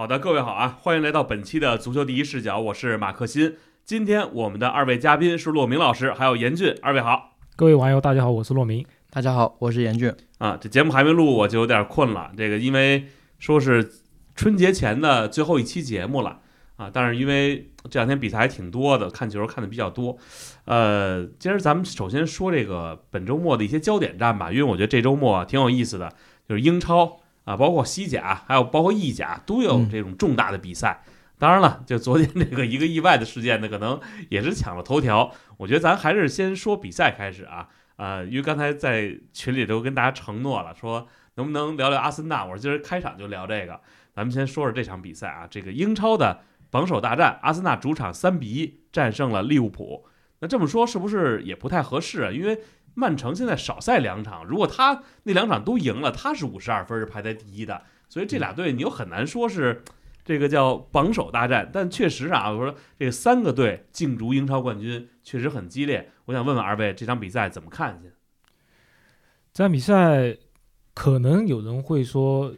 好的，各位好啊，欢迎来到本期的足球第一视角，我是马克新。今天我们的二位嘉宾是骆明老师，还有严俊，二位好。各位网友，大家好，我是骆明。大家好，我是严俊。啊，这节目还没录，我就有点困了。这个因为说是春节前的最后一期节目了啊，但是因为这两天比赛还挺多的，看球看的比较多。呃，今儿咱们首先说这个本周末的一些焦点战吧，因为我觉得这周末挺有意思的，就是英超。啊，包括西甲，还有包括意甲，都有这种重大的比赛。当然了，就昨天这个一个意外的事件呢，可能也是抢了头条。我觉得咱还是先说比赛开始啊。呃，因为刚才在群里都跟大家承诺了，说能不能聊聊阿森纳。我说今儿开场就聊这个。咱们先说说这场比赛啊，这个英超的榜首大战，阿森纳主场三比一战胜了利物浦。那这么说是不是也不太合适啊？因为曼城现在少赛两场，如果他那两场都赢了，他是五十二分，是排在第一的。所以这俩队你又很难说是这个叫榜首大战。但确实啊，我说这三个队竞逐英超冠军确实很激烈。我想问问二位，这场比赛怎么看去？这场比赛可能有人会说，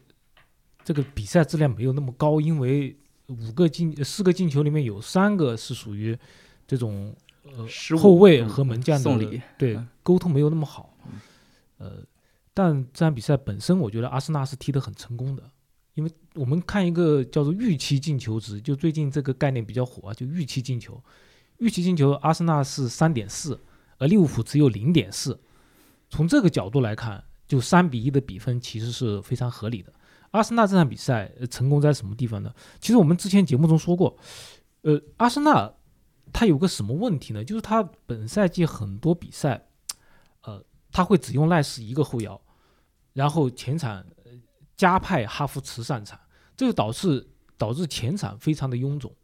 这个比赛质量没有那么高，因为五个进四个进球里面有三个是属于这种。呃，后卫和门将的对沟通没有那么好，呃，但这场比赛本身，我觉得阿森纳是踢得很成功的，因为我们看一个叫做预期进球值，就最近这个概念比较火啊，就预期进球，预期进球，阿森纳是三点四，而利物浦只有零点四，从这个角度来看，就三比一的比分其实是非常合理的。阿森纳这场比赛成功在什么地方呢？其实我们之前节目中说过，呃，阿森纳。他有个什么问题呢？就是他本赛季很多比赛，呃，他会只用赖斯一个后腰，然后前场加派哈弗茨上场，这就导致导致前场非常的臃肿。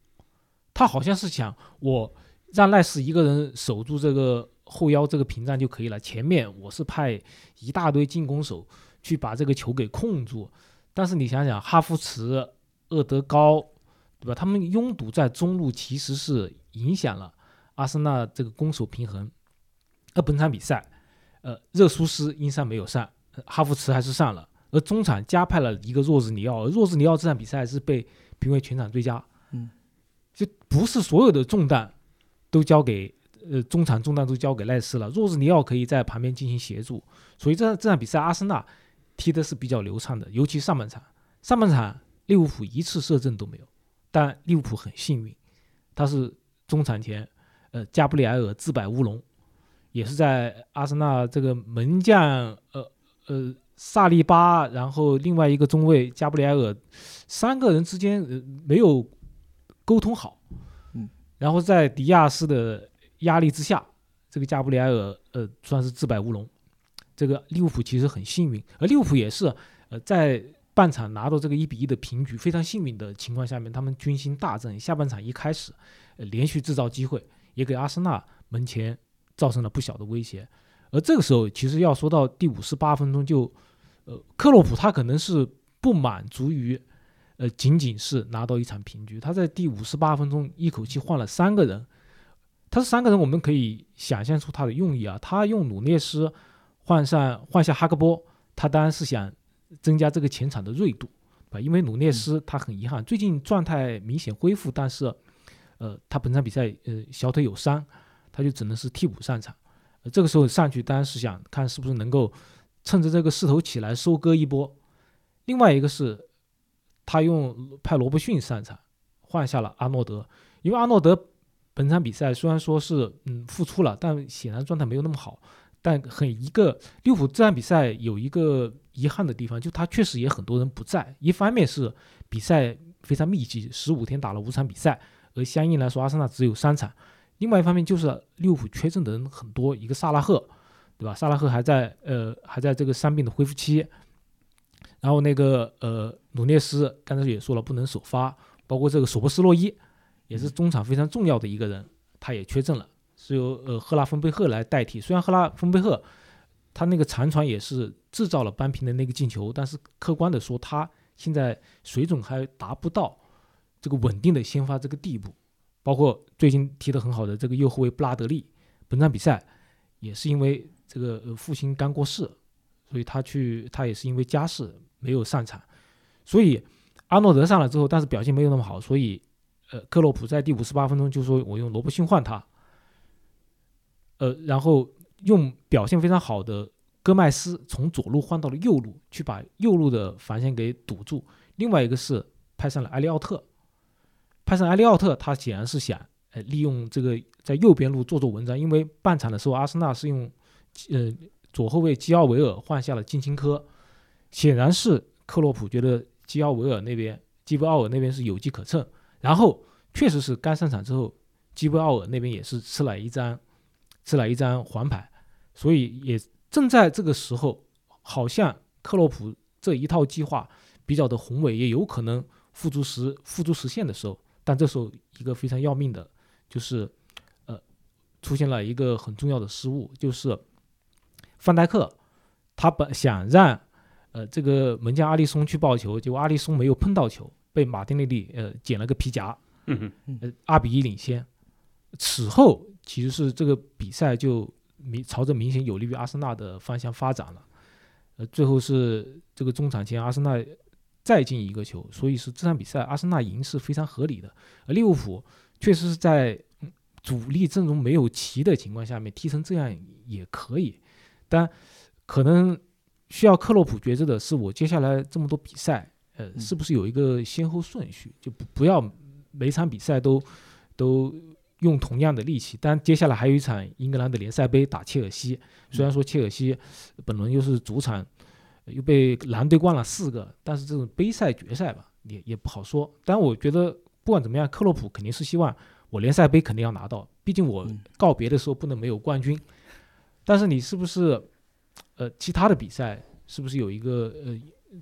他好像是想我让赖斯一个人守住这个后腰这个屏障就可以了，前面我是派一大堆进攻手去把这个球给控住。但是你想想，哈弗茨、厄德高，对吧？他们拥堵在中路，其实是。影响了阿森纳这个攻守平衡。而本场比赛，呃，热苏斯因伤没有上，哈弗茨还是上了。而中场加派了一个若日尼奥，若日尼奥这场比赛是被评为全场最佳。嗯，就不是所有的重担都交给呃中场重担都交给赖斯了，若日尼奥可以在旁边进行协助。所以这这场比赛阿森纳踢的是比较流畅的，尤其上半场。上半场利物浦一次射正都没有，但利物浦很幸运，他是。中场前，呃，加布里埃尔自摆乌龙，也是在阿森纳这个门将，呃呃，萨利巴，然后另外一个中卫加布里埃尔，三个人之间呃没有沟通好，嗯，然后在迪亚斯的压力之下，这个加布里埃尔，呃，算是自摆乌龙。这个利物浦其实很幸运，而利物浦也是，呃，在半场拿到这个一比一的平局，非常幸运的情况下面，他们军心大振，下半场一开始。连续制造机会，也给阿森纳门前造成了不小的威胁。而这个时候，其实要说到第五十八分钟，就呃，克洛普他可能是不满足于呃仅仅是拿到一场平局，他在第五十八分钟一口气换了三个人。他是三个人，我们可以想象出他的用意啊。他用努涅斯换上换下哈克波，他当然是想增加这个前场的锐度啊，因为努涅斯他很遗憾，最近状态明显恢复，但是。呃，他本场比赛呃小腿有伤，他就只能是替补上场。呃，这个时候上去当然是想看是不是能够趁着这个势头起来收割一波。另外一个是，他用派罗伯逊上场，换下了阿诺德。因为阿诺德本场比赛虽然说是嗯复出了，但显然状态没有那么好。但很一个利物浦这场比赛有一个遗憾的地方，就他确实也很多人不在。一方面是比赛非常密集，十五天打了五场比赛。而相应来说，阿森纳只有三场。另外一方面就是利物浦缺阵的人很多，一个萨拉赫，对吧？萨拉赫还在呃还在这个伤病的恢复期。然后那个呃努涅斯刚才也说了不能首发，包括这个索博斯洛伊也是中场非常重要的一个人，他也缺阵了，是由呃赫拉芬贝赫来代替。虽然赫拉芬贝赫他那个长传也是制造了扳平的那个进球，但是客观的说他现在水准还达不到。这个稳定的先发这个地步，包括最近踢得很好的这个右后卫布拉德利，本场比赛也是因为这个父亲刚过世，所以他去他也是因为家事没有上场，所以阿诺德上来之后，但是表现没有那么好，所以呃，克洛普在第五十八分钟就说我用罗伯逊换他，呃，然后用表现非常好的戈麦斯从左路换到了右路，去把右路的防线给堵住。另外一个是派上了埃利奥特，派上埃利奥特，他显然是想呃利用这个在右边路做做文章，因为半场的时候阿森纳是用呃左后卫基奥维尔换下了金琴科，显然是克洛普觉得基奥维尔那边基布奥尔那边是有机可乘，然后确实是刚上场之后，基布奥尔那边也是吃了一张吃了一张黄牌，所以也正在这个时候，好像克洛普这一套计划比较的宏伟，也有可能付诸实付诸实现的时候，但这时候一个非常要命的，就是呃出现了一个很重要的失误，就是范戴克他本想让呃这个门将阿里松去抱球，结果阿里松没有碰到球，被马丁内利呃捡了个皮夹，呃二比一领先。此后其实是这个比赛就明朝着明显有利于阿森纳的方向发展了，呃，最后是这个中场前阿森纳再进一个球，所以是这场比赛阿森纳赢是非常合理的。而利物浦确实是在嗯主力阵容没有齐的情况下面踢成这样也可以，但可能需要克洛普觉着的是，我接下来这么多比赛，呃，是不是有一个先后顺序，就不不要每场比赛都都用同样的力气。但接下来还有一场英格兰的联赛杯打切尔西，虽然说切尔西本轮又是主场，呃又被蓝队灌了四个，但是这种杯赛决赛吧，也也不好说。但我觉得不管怎么样，克洛普肯定是希望我联赛杯肯定要拿到，毕竟我嗯告别的时候不能没有冠军。但是你是不是，呃，其他的比赛是不是有一个呃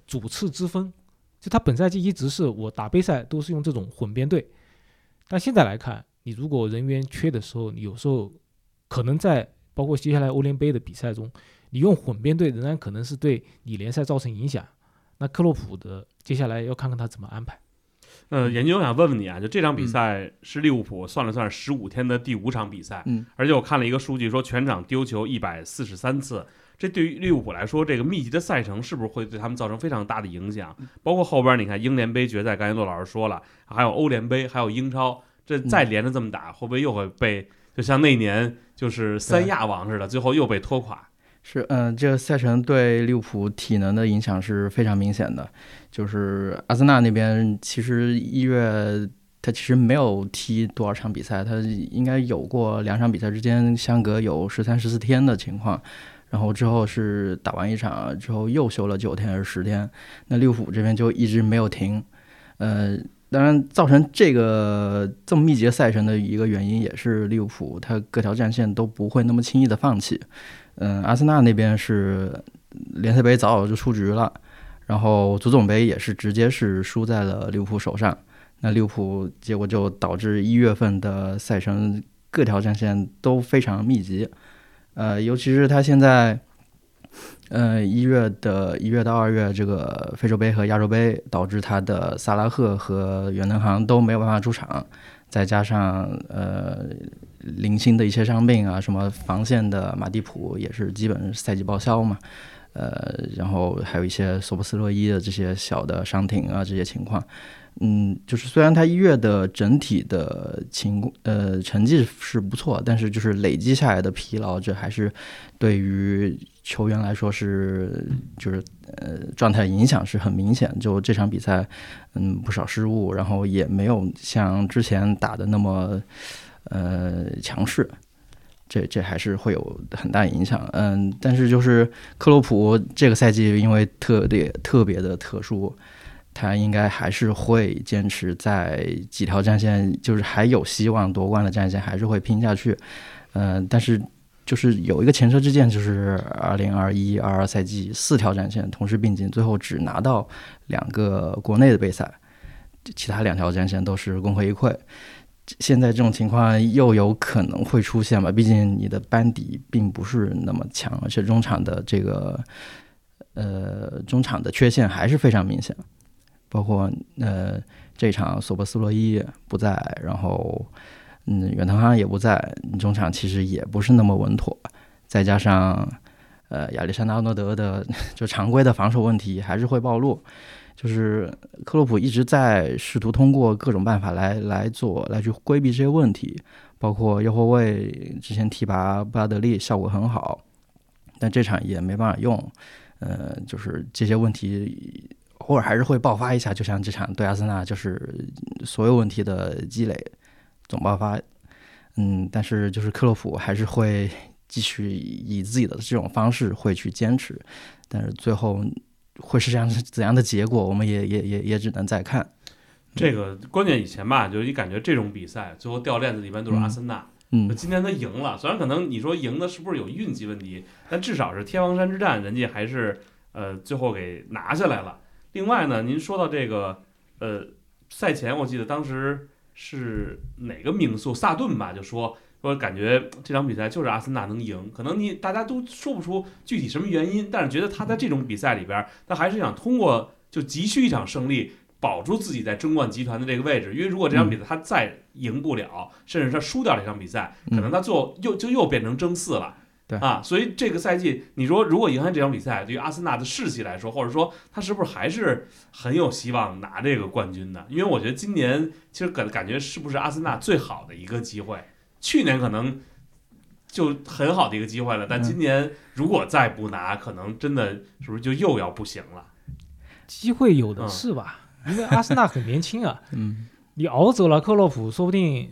主次之分？就他本赛季一直是我打杯赛都是用这种混编队，但现在来看，你如果人员缺的时候，你有时候可能在包括接下来欧联杯的比赛中，你用混编队仍然可能是对你联赛造成影响。那克洛普的接下来要看看他怎么安排。呃，研究我想问问你啊，就这场比赛是利物浦算了算十五天的第五场比赛，嗯，而且我看了一个数据说全场丢球一百四十三次，这对于利物浦来说，这个密集的赛程是不是会对他们造成非常大的影响？包括后边你看英联杯决赛，刚才骆老师说了，还有欧联杯，还有英超，这再连着这么打，会不会又会被就像那年就是三亚王似的，最后又被拖垮？是，嗯、这个赛程对利物浦体能的影响是非常明显的。就是阿森纳那边，其实一月他其实没有踢多少场比赛，他应该有过两场比赛之间相隔有十三、十四天的情况。然后之后是打完一场之后又休了九天还是十天，那利物浦这边就一直没有停。呃，当然造成这个这么密集赛程的一个原因，也是利物浦他各条战线都不会那么轻易的放弃。嗯，阿森纳那边是联赛杯早早就出局了，然后足总杯也是直接是输在了利物浦手上。那利物浦结果就导致一月份的赛程各条战线都非常密集，呃，尤其是他现在，呃，一月的一月到二月这个非洲杯和亚洲杯，导致他的萨拉赫和远藤航都没有办法出场，再加上呃零星的一些伤病啊，什么防线的马蒂普也是基本赛季报销嘛，呃，然后还有一些索布斯洛伊的这些小的伤停啊这些情况，嗯，就是虽然他一月的整体的情呃成绩是不错，但是就是累积下来的疲劳，这还是对于球员来说是就是呃状态影响是很明显。就这场比赛，嗯，不少失误，然后也没有像之前打的那么呃强势。这这还是会有很大影响，嗯，但是就是克洛普这个赛季因为特别特别的特殊，他应该还是会坚持在几条战线，就是还有希望夺冠的战线，还是会拼下去。嗯、但是就是有一个前车之鉴，就是二零二一二二赛季四条战线同时并进，最后只拿到两个国内的杯赛，其他两条战线都是功亏一篑。现在这种情况又有可能会出现吧？毕竟你的班底并不是那么强，而且中场的这个呃中场的缺陷还是非常明显，包括呃这场索博斯洛伊不在，然后嗯远藤航也不在，你中场其实也不是那么稳妥，再加上呃亚历山大阿诺德的 就常规的防守问题还是会暴露。就是克洛普一直在试图通过各种办法来来做，来去规避这些问题，包括右后卫之前提拔布拉德利效果很好，但这场也没办法用。呃，就是这些问题偶尔还是会爆发一下，就像这场对阿森纳，就是所有问题的积累总爆发。嗯，但是就是克洛普还是会继续以自己的这种方式会去坚持，但是最后会是这样怎样的结果，我们也也也也只能再看。这个关键以前吧，就是你感觉这种比赛最后掉链子的一般都是阿森纳。嗯，今天他赢了，虽然可能你说赢的是不是有运气问题，但至少是天王山之战，人家还是呃最后给拿下来了。另外呢，您说到这个呃赛前，我记得当时是哪个名宿萨顿吧，就说说感觉这场比赛就是阿森纳能赢，可能你大家都说不出具体什么原因，但是觉得他在这种比赛里边，他还是想通过就急需一场胜利。保住自己在争冠集团的这个位置，因为如果这场比赛他再赢不了，甚至他输掉这场比赛，可能他最后又就又变成争四了。对啊，所以这个赛季，你说如果赢下这场比赛，对于阿森纳的士气来说，或者说他是不是还是很有希望拿这个冠军的？因为我觉得今年其实感感觉是不是阿森纳最好的一个机会？去年可能就很好的一个机会了，但今年如果再不拿，可能真的是不是就又要不行了？机会有的是吧？因为阿森纳很年轻啊，嗯，你熬走了克洛普，说不定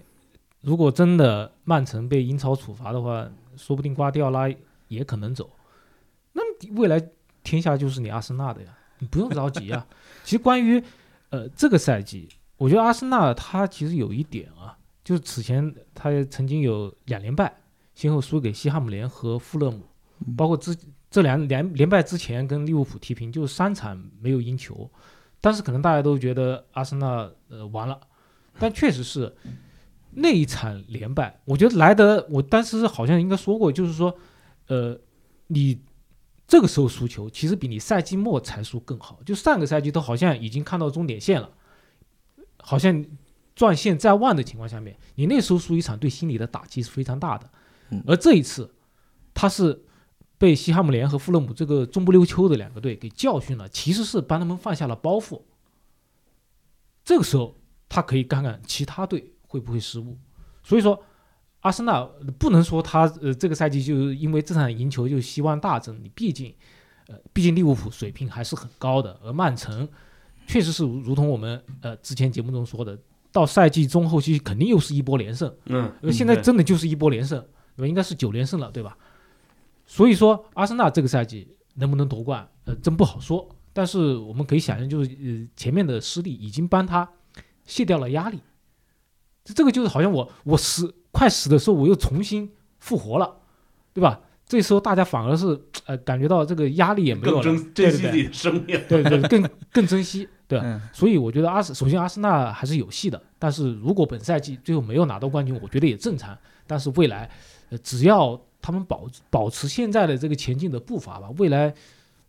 如果真的曼城被英超处罚的话，说不定瓜迪奥拉也可能走，那么未来天下就是你阿森纳的呀，你不用着急啊。其实关于呃这个赛季，我觉得阿森纳他其实有一点啊，就是此前他曾经有两连败，先后输给西汉姆联和富勒姆，包括之这两连连败之前跟利物浦踢平，就是三场没有赢球。但是可能大家都觉得阿森纳呃完了，但确实是那一场连败，我觉得莱德我当时好像应该说过，就是说，呃，你这个时候输球，其实比你赛季末才输更好。就上个赛季都好像已经看到终点线了，好像转线在望的情况下面，你那时候输一场，对心理的打击是非常大的。而这一次，他是。被西汉姆联和富勒姆这个中不溜秋的两个队给教训了，其实是帮他们放下了包袱。这个时候，他可以看看其他队会不会失误。所以说，阿森纳不能说他呃这个赛季就因为这场赢球就希望大增。你毕竟，呃，毕竟利物浦水平还是很高的，而曼城确实是如同我们呃之前节目中说的，到赛季中后期肯定又是一波连胜。嗯，现在真的就是一波连胜，应该是九连胜了，对吧？所以说，阿森纳这个赛季能不能夺冠，呃，真不好说。但是我们可以想象，就是呃，前面的失利已经帮他卸掉了压力。这这个就是好像我我死快死的时候，我又重新复活了，对吧？这时候大家反而是呃感觉到这个压力也没有了，珍珍惜自己的生命，对对，更更珍惜，对。所以我觉得阿斯首先阿森纳还是有戏的。但是如果本赛季最后没有拿到冠军，我觉得也正常。但是未来，呃，只要他们保保持现在的这个前进的步伐吧，未来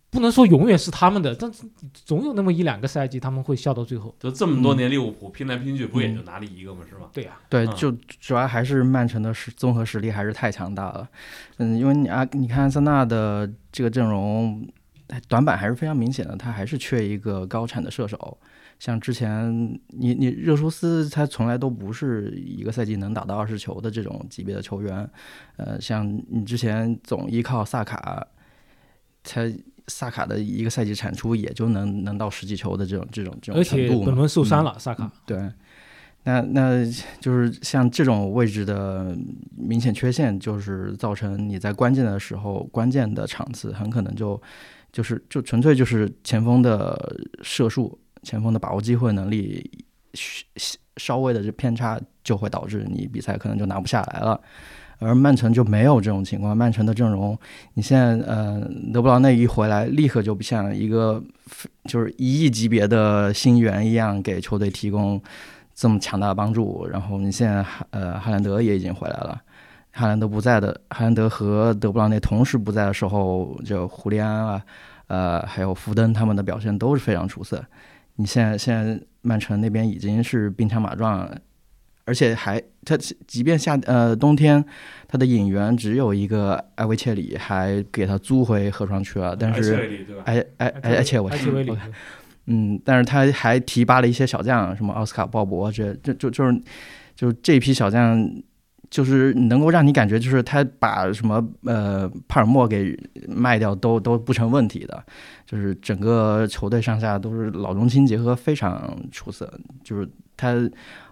不能说永远是他们的，但是总有那么一两个赛季他们会笑到最后。就这么多年利物浦拼来拼去，不也就拿了一个吗？是吧？对呀，对，就主要还是曼城的实综合实力还是太强大了。嗯，因为你啊，你看阿森纳的这个阵容短板还是非常明显的，他还是缺一个高产的射手。像之前你你热苏斯他从来都不是一个赛季能打到二十球的这种级别的球员，呃，像你之前总依靠萨卡，他萨卡的一个赛季产出也就能能到十几球的这种这种这种程度而且本轮受伤了，萨卡。对，那那就是像这种位置的明显缺陷，就是造成你在关键的时候、关键的场次，很可能就就是就纯粹就是前锋的射术。前锋的把握机会能力稍微的这偏差，就会导致你比赛可能就拿不下来了。而曼城就没有这种情况，曼城的阵容，你现在呃德布劳内一回来，立刻就不像一个就是一亿级别的新援一样，给球队提供这么强大的帮助。然后你现在哈呃哈兰德也已经回来了，哈兰德不在的，哈兰德和德布劳内同时不在的时候，就胡利安啊，呃还有福登他们的表现都是非常出色。你现在现在曼城那边已经是兵强马壮，而且还他即便夏呃冬天他的引援只有一个埃维切里，还给他租回河床去了，但是埃埃埃埃切维，嗯，但是他还提拔了一些小将，什么奥斯卡鲍勃这这就就是就这批小将。就是能够让你感觉，就是他把什么呃帕尔默给卖掉都都不成问题的，就是整个球队上下都是老中青结合非常出色，就是他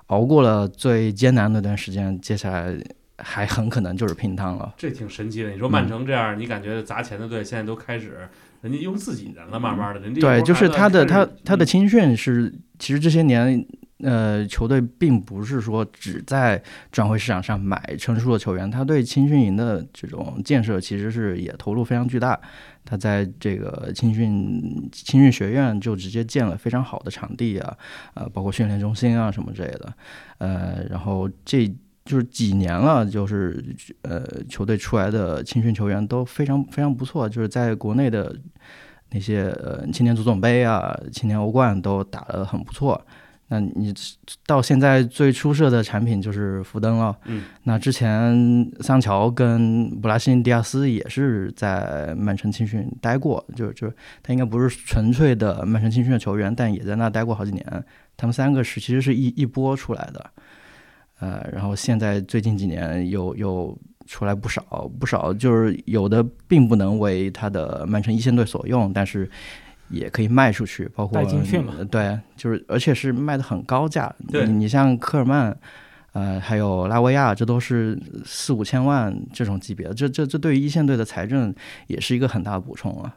熬过了最艰难那段时间，接下来还很可能就是拼汤了。这挺神奇的。你说曼城这样，你感觉砸钱的队现在都开始人家用自己人了，慢慢的，人家对，就是他的他他的嗯青训是其实这些年。呃，球队并不是说只在转会市场上买成熟的球员，他对青训营的这种建设其实是也投入非常巨大。他在这个青训青训学院就直接建了非常好的场地啊，呃，包括训练中心啊什么之类的。呃，然后这就是几年了，就是呃球队出来的青训球员都非常非常不错，就是在国内的那些呃青年足总杯啊、青年欧冠都打得很不错。那你到现在最出色的产品就是福登了。嗯，那之前桑乔跟布拉辛迪亚斯也是在曼城青训待过，就就他应该不是纯粹的曼城青训的球员，但也在那待过好几年。他们三个是其实是一一波出来的，呃，然后现在最近几年又又出来不少不少，就是有的并不能为他的曼城一线队所用，但是。也可以卖出去，包括对，就是而且是卖的很高价。对你你像科尔曼，呃，还有拉维亚，这都是四五千万这种级别的，这这这对于一线队的财政也是一个很大的补充啊。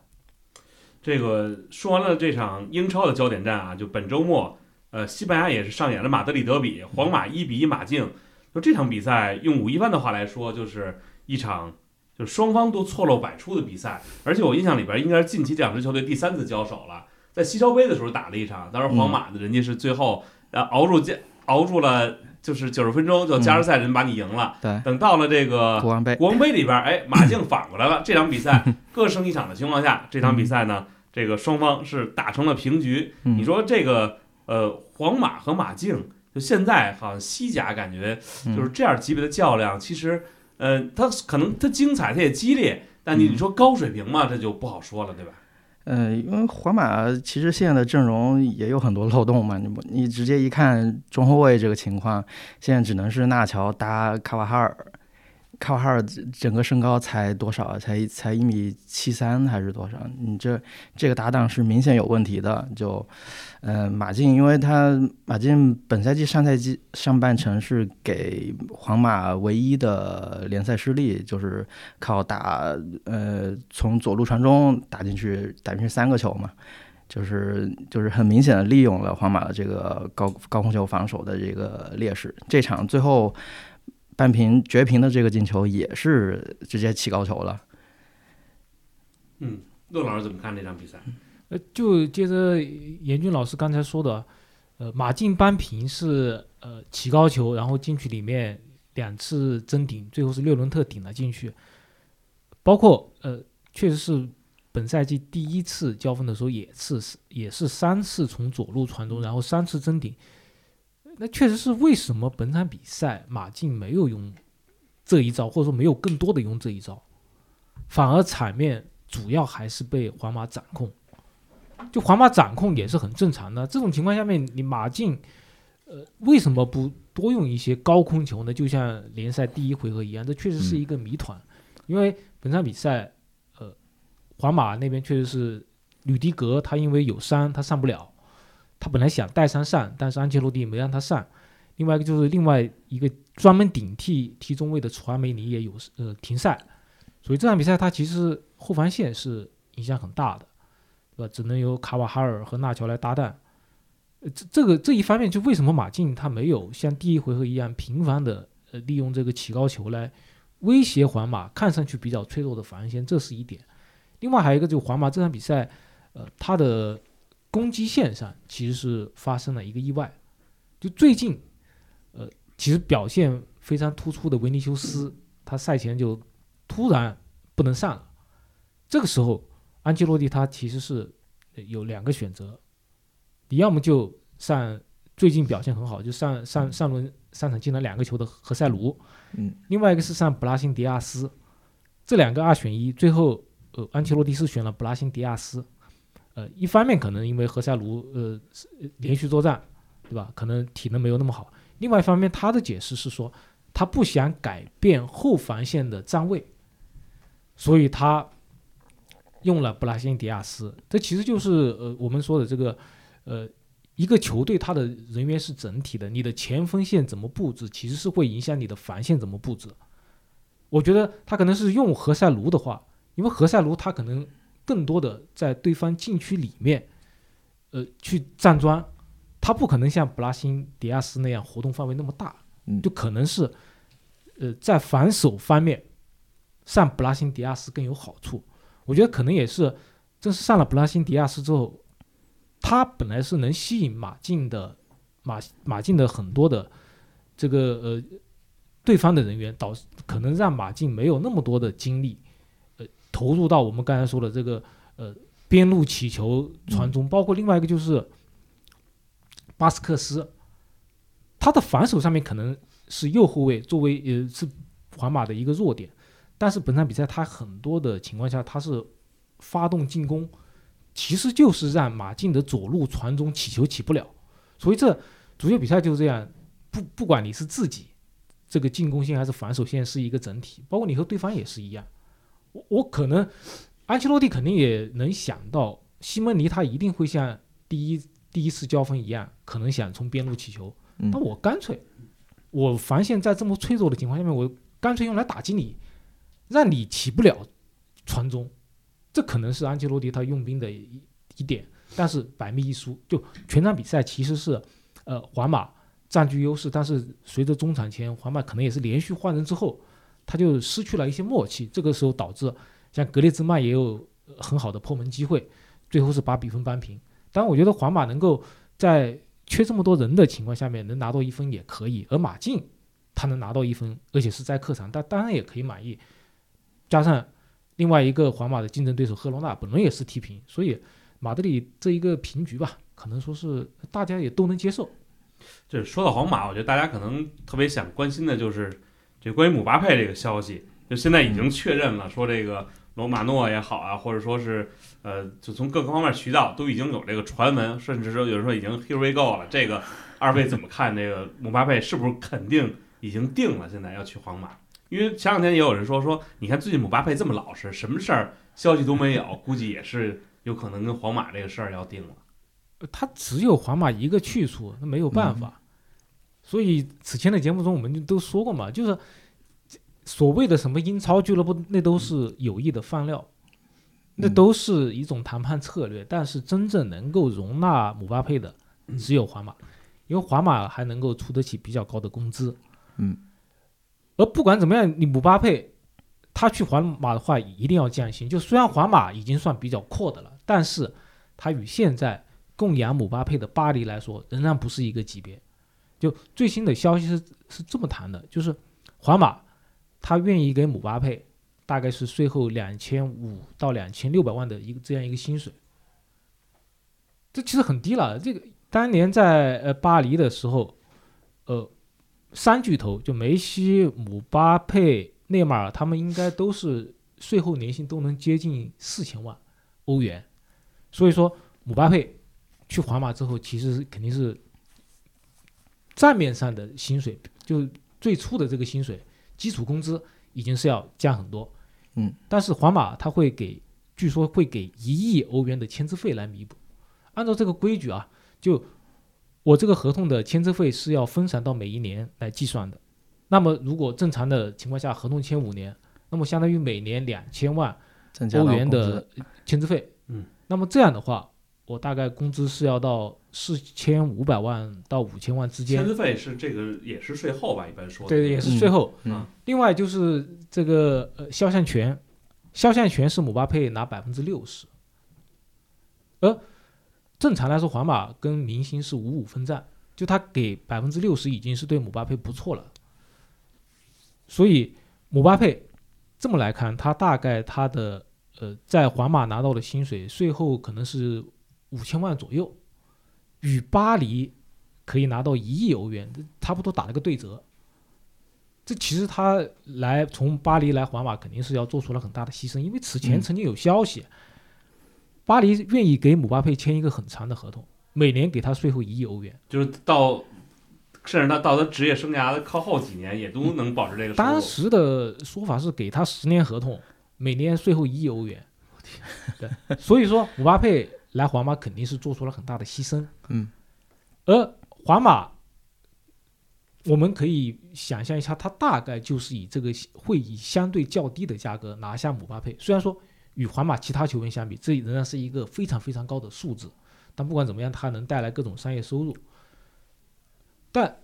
这个说完了这场英超的焦点战啊，就本周末，呃，西班牙也是上演了马德里德比，皇马一比一马竞。就这场比赛，用武一帆的话来说，就是一场就是双方都错漏百出的比赛。而且我印象里边，应该是近期这两支球队第三次交手了，在西超杯的时候打了一场，当时皇马的人家是最后呃熬住加熬住了，就是九十分钟就加时赛人把你赢了。对，等到了这个国王杯，国王杯里边，哎，马竞反过来了。这场比赛 各胜一场的情况下，这场比赛呢，这个双方是打成了平局。嗯你说这个呃，皇马和马竞，就现在好像西甲感觉嗯就是这样级别的较量，其实呃，他可能他精彩，他也激烈，但你你说高水平嘛，这就不好说了，对吧？呃，因为皇马其实现在的阵容也有很多漏洞嘛，你不 你直接一看中后卫这个情况，现在只能是纳乔搭卡瓦哈尔，卡瓦哈尔整个身高才多少？才才一米七三还是多少？你这这个搭档是明显有问题的。就，呃，马竞，因为他马竞本赛季上赛季上半程是给皇马唯一的联赛失利，就是靠打呃从左路传中打进去打进去三个球嘛。就是就是很明显的利用了皇马的这个高高空球防守的这个劣势。这场最后半平绝平的这个进球也是直接起高球了。嗯，陆老师怎么看这场比赛？呃，就接着严俊老师刚才说的，呃，马竞扳平是呃起高球，然后进去里面两次争顶，最后是六轮特顶了进去。包括呃，确实是本赛季第一次交锋的时候也是也是三次从左路传中，然后三次争顶。那确实是为什么本场比赛马竞没有用这一招，或者说没有更多的用这一招，反而场面主要还是被皇马掌控。就皇马掌控也是很正常的。这种情况下面，你马竞，呃，为什么不多用一些高空球呢？就像联赛第一回合一样，这确实是一个谜团。因为本场比赛，呃，皇马那边确实是吕迪格，他因为有伤，他上不了。他本来想带伤上，但是安切洛蒂没让他上。另外一个就是另外一个专门顶替踢中卫的楚阿梅尼也有呃停赛，所以这场比赛他其实后防线是影响很大的。对吧？只能由卡瓦哈尔和纳乔来搭档。呃，这这个这一方面，就为什么马竞他没有像第一回合一样频繁的呃利用这个起高球来威胁皇马看上去比较脆弱的防线，这是一点。另外还有一个，就皇马这场比赛，呃，他的攻击线上其实是发生了一个意外。就最近，呃，其实表现非常突出的维尼修斯，他赛前就突然不能上了。这个时候，安切洛蒂他其实是有两个选择，你要么就上最近表现很好，就上上上轮上场进了两个球的何塞卢，嗯，另外一个是上布拉辛迪亚斯，这两个二选一，最后呃安切洛蒂是选了布拉辛迪亚斯，呃，一方面可能因为何塞卢呃连续作战，对吧？可能体能没有那么好。另外一方面，他的解释是说，他不想改变后防线的站位，所以他用了布拉辛迪亚斯。这其实就是呃我们说的这个呃一个球队他的人员是整体的，你的前锋线怎么布置，其实是会影响你的防线怎么布置。我觉得他可能是用何塞卢的话，因为何塞卢他可能更多的在对方禁区里面，呃，去站桩，他不可能像布拉辛迪亚斯那样活动范围那么大，嗯就可能是，呃，在防守方面，上布拉辛迪亚斯更有好处。我觉得可能也是，正是上了布拉辛迪亚斯之后，他本来是能吸引马竞的马马竞的很多的这个呃对方的人员，导可能让马竞没有那么多的精力，呃，投入到我们刚才说的这个呃边路起球传中，包括另外一个就是巴斯克斯，他的防守上面可能是右后卫作为呃是皇马的一个弱点，但是本场比赛他很多的情况下他是发动进攻，其实就是让马竞的左路传中起球起不了，所以这足球比赛就是这样，不不管你是自己这个进攻线还是防守线是一个整体，包括你和对方也是一样。我我可能安切洛蒂肯定也能想到，西蒙尼他一定会像第一第一次交锋一样，可能想从边路起球，嗯。那我干脆我防线在这么脆弱的情况下面，我干脆用来打击你，让你起不了传中，这可能是安切洛蒂他用兵的一一点，但是百密一疏，就全场比赛其实是呃皇马占据优势，但是随着中场前皇马可能也是连续换人之后，他就失去了一些默契，这个时候导致像格列兹曼也有很好的破门机会，最后是把比分扳平。当然，我觉得皇马能够在缺这么多人的情况下面能拿到一分也可以，而马竞他能拿到一分，而且是在客场，但当然也可以满意。加上另外一个皇马的竞争对手赫罗纳本轮也是踢平，所以马德里这一个平局吧，可能说是大家也都能接受。就是说到皇马，我觉得大家可能特别想关心的就是这关于姆巴佩这个消息，就现在已经确认了，说这个罗马诺也好啊，或者说是呃，就从各个方面渠道都已经有这个传闻，甚至说有人说已经 here we go 了。这个二位怎么看？这个姆巴佩是不是肯定已经定了？现在要去皇马？因为前两天也有人说说，你看最近姆巴佩这么老实，什么事儿消息都没有，估计也是有可能跟皇马这个事儿要定了。呃他只有皇马一个去处，那没有办法。所以此前的节目中我们就都说过嘛，就是所谓的什么英超俱乐部，那都是有意的放料，那嗯都是一种谈判策略。但是真正能够容纳姆巴佩的只有皇马，因为皇马还能够出得起比较高的工资。嗯，而不管怎么样，你姆巴佩他去皇马的话，一定要降薪。就虽然皇马已经算比较阔的了，但是他与现在供养姆巴佩的巴黎来说，仍然不是一个级别。就最新的消息是是这么谈的，就是皇马他愿意给姆巴佩大概是税后两千五到两千六百万的一个这样一个薪水，这其实很低了。这个当年在呃巴黎的时候，呃三巨头就梅西、姆巴佩、内马尔，他们应该都是税后年薪都能接近四千万欧元，所以说姆巴佩去皇马之后，其实肯定是账面上的薪水，就最初的这个薪水基础工资已经是要降很多，嗯，但是皇马他会给，据说会给一亿欧元的签字费来弥补。按照这个规矩啊，就我这个合同的签字费是要分散到每一年来计算的。那么如果正常的情况下，合同签五年，那么相当于每年两千万欧元的签字费。嗯，那么这样的话，我大概工资是要到四千五百万到五千万之间签。字费是这个也是税后吧？一般说的对，也是税后。嗯另外就是这个呃肖像权，肖像权是姆巴佩拿百分之六十，而正常来说，皇马跟明星是五五分账，就他给百分之六十已经是对姆巴佩不错了。所以姆巴佩这么来看，他大概他的呃在皇马拿到的薪水税后可能是五千万左右，与巴黎可以拿到一亿欧元，差不多打了个对折。这其实他来从巴黎来皇马肯定是要做出了很大的牺牲，因为此前嗯曾经有消息，巴黎愿意给姆巴佩签一个很长的合同，每年给他税后一亿欧元。就是到，甚至他到他职业生涯的靠后几年，也都能保持这个。当时的说法是给他十年合同，每年税后一亿欧元。对，所以说姆巴佩来皇马肯定是做出了很大的牺牲。嗯，而皇马，我们可以想象一下，他大概就是以这个会以相对较低的价格拿下姆巴佩。虽然说与皇马其他球员相比，这仍然是一个非常非常高的数字，但不管怎么样，它能带来各种商业收入。但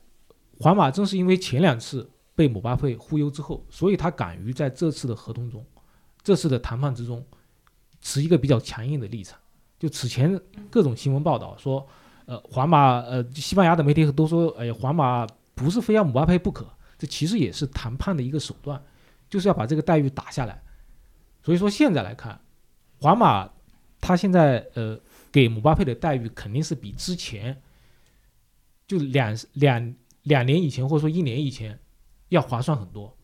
皇马正是因为前两次被姆巴佩忽悠之后，所以他敢于在这次的合同中、这次的谈判之中持一个比较强硬的立场。就此前各种新闻报道说，呃，皇马呃，西班牙的媒体都说，哎，皇马不是非要姆巴佩不可，这其实也是谈判的一个手段，就是要把这个待遇打下来。所以说现在来看，皇马他现在呃给姆巴佩的待遇肯定是比之前就两两两年以前或者说一年以前要划算很多，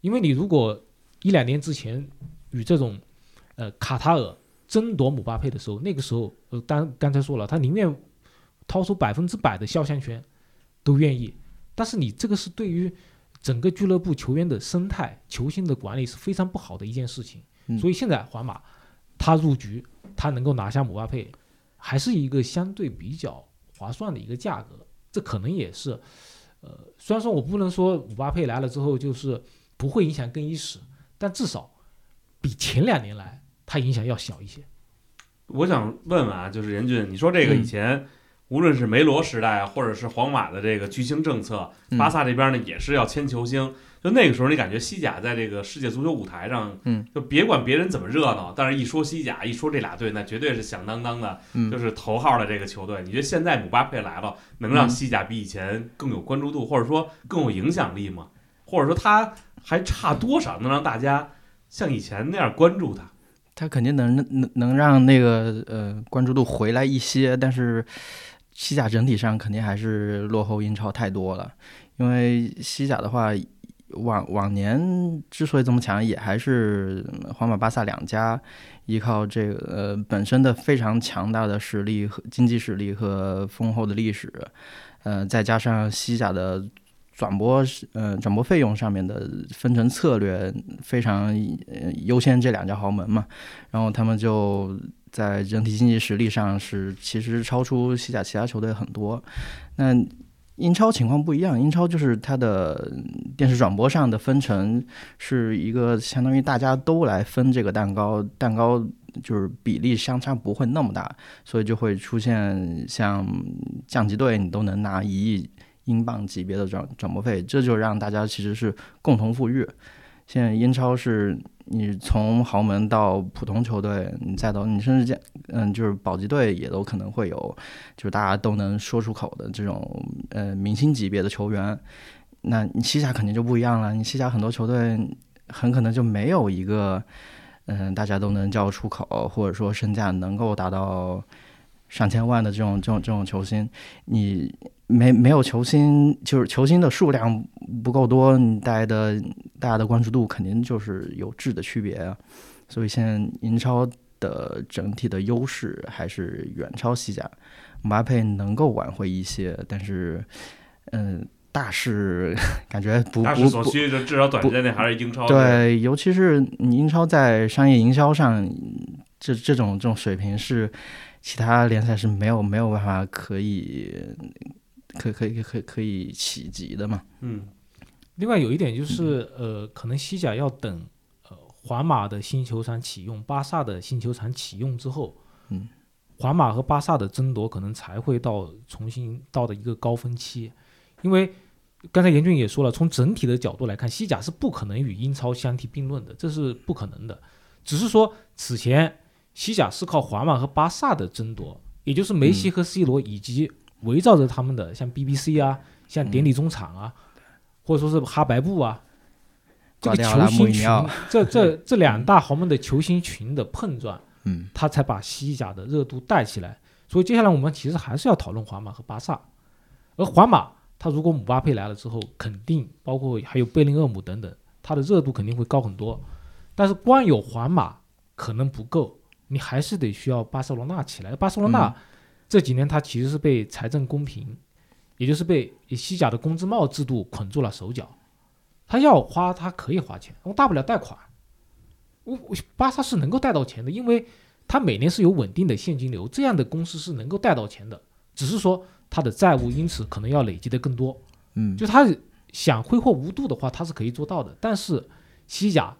因为你如果一两年之前与这种呃卡塔尔争夺姆巴佩的时候，那个时候呃当刚才说了，他宁愿掏出百分之百的肖像权都愿意，但是你这个是对于整个俱乐部球员的生态、球星的管理是非常不好的一件事情。嗯所以现在皇马他入局，他能够拿下姆巴佩，还是一个相对比较划算的一个价格。这可能也是，呃，虽然说我不能说姆巴佩来了之后就是不会影响更衣室，但至少比前两年来它影响要小一些。我想问问啊，就是严俊，你说这个以前、无论是梅罗时代，或者是皇马的这个巨星政策，嗯巴萨这边呢也是要签球星。就那个时候，你感觉西甲在这个世界足球舞台上，嗯，就别管别人怎么热闹，但是一说西甲，一说这俩队，那绝对是响当当的，嗯就是头号的这个球队。你觉得现在姆巴佩来了，能让嗯西甲比以前更有关注度，或者说更有影响力吗？或者说他还差多少能让大家像以前那样关注他？他肯定能能能让那个呃关注度回来一些，但是西甲整体上肯定还是落后英超太多了。因为西甲的话，往往年之所以这么强，也还是皇马、巴萨两家依靠这个呃本身的非常强大的实力和经济实力和丰厚的历史，呃，再加上西甲的转播呃转播费用上面的分成策略非常优先这两家豪门嘛，然后他们就在整体经济实力上是其实超出西甲其他球队很多。那英超情况不一样，英超就是它的电视转播上的分成是一个相当于大家都来分这个蛋糕，蛋糕就是比例相差不会那么大，所以就会出现像降级队你都能拿一亿英镑级别的转转播费，这就让大家其实是共同富裕。现在英超是你从豪门到普通球队，你再到你甚至见嗯，就是保级队也都可能会有，就是大家都能说出口的这种呃明星级别的球员。那你西甲肯定就不一样了，你西甲很多球队很可能就没有一个嗯、大家都能叫出口，或者说身价能够达到上千万的这种这种这种球星，你没没有球星，就是球星的数量不够多，你带来的大家的关注度肯定就是有质的区别啊。所以现在英超的整体的优势还是远超西甲，姆巴佩能够挽回一些，但是嗯，大势 感觉不大势所趋，就至少短时间内还是英超。对，尤其是你英超在商业营销上，这这种这种水平是其他联赛是没有没有办法可以可可以可以可以企及的嘛。嗯，另外有一点就是，呃，可能西甲要等呃皇马的新球场启用、巴萨的新球场启用之后，嗯，皇马和巴萨的争夺可能才会到重新到的一个高峰期，因为刚才严俊也说了，从整体的角度来看，西甲是不可能与英超相提并论的，这是不可能的。只是说此前西甲是靠皇马和巴萨的争夺，也就是梅西和 C 罗以及围绕着他们的像 BBC 啊、像典礼中场啊，或者说是哈白布啊，这个球星群这这这两大豪门的球星群的碰撞，嗯他才把西甲的热度带起来。所以接下来我们其实还是要讨论皇马和巴萨，而皇马他如果姆巴佩来了之后，肯定包括还有贝林厄姆等等，他的热度肯定会高很多。但是光有皇马可能不够，你还是得需要巴塞罗那起来。巴塞罗那这几年他其实是被财政公平，也就是被西甲的工资帽制度捆住了手脚。他要花，他可以花钱，我大不了贷款。我我巴萨是能够贷到钱的，因为他每年是有稳定的现金流，这样的公司是能够贷到钱的。只是说他的债务因此可能要累积的更多。嗯，就他想挥霍无度的话，他是可以做到的。但是西甲，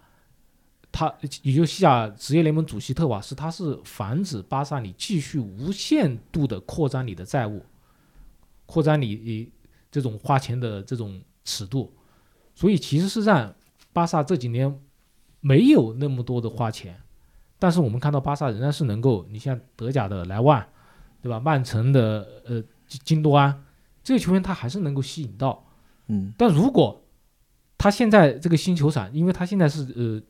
他也就西甲职业联盟主席特瓦斯，他是防止巴萨你继续无限度的扩张你的债务，扩张你这种花钱的这种尺度。所以其实是让巴萨这几年没有那么多的花钱，但是我们看到巴萨仍然是能够，你像德甲的莱万，对吧？曼城的呃金多安这个球员他还是能够吸引到，嗯，但如果他现在这个新球场，因为他现在是呃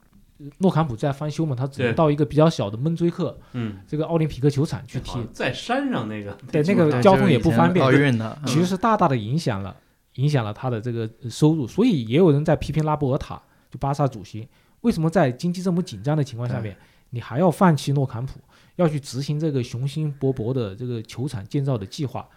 诺坎普在翻修嘛，他只能到一个比较小的闷追克，嗯，这个奥林匹克球场去踢，在山上那个，对那个交通也不方便，奥运的，其实是大大的影响了。影响了他的这个收入，所以也有人在批评拉波尔塔，就巴萨主席，为什么在经济这么紧张的情况下面，你还要放弃诺坎普，要去执行这个雄心勃勃的这个球场建造的计划？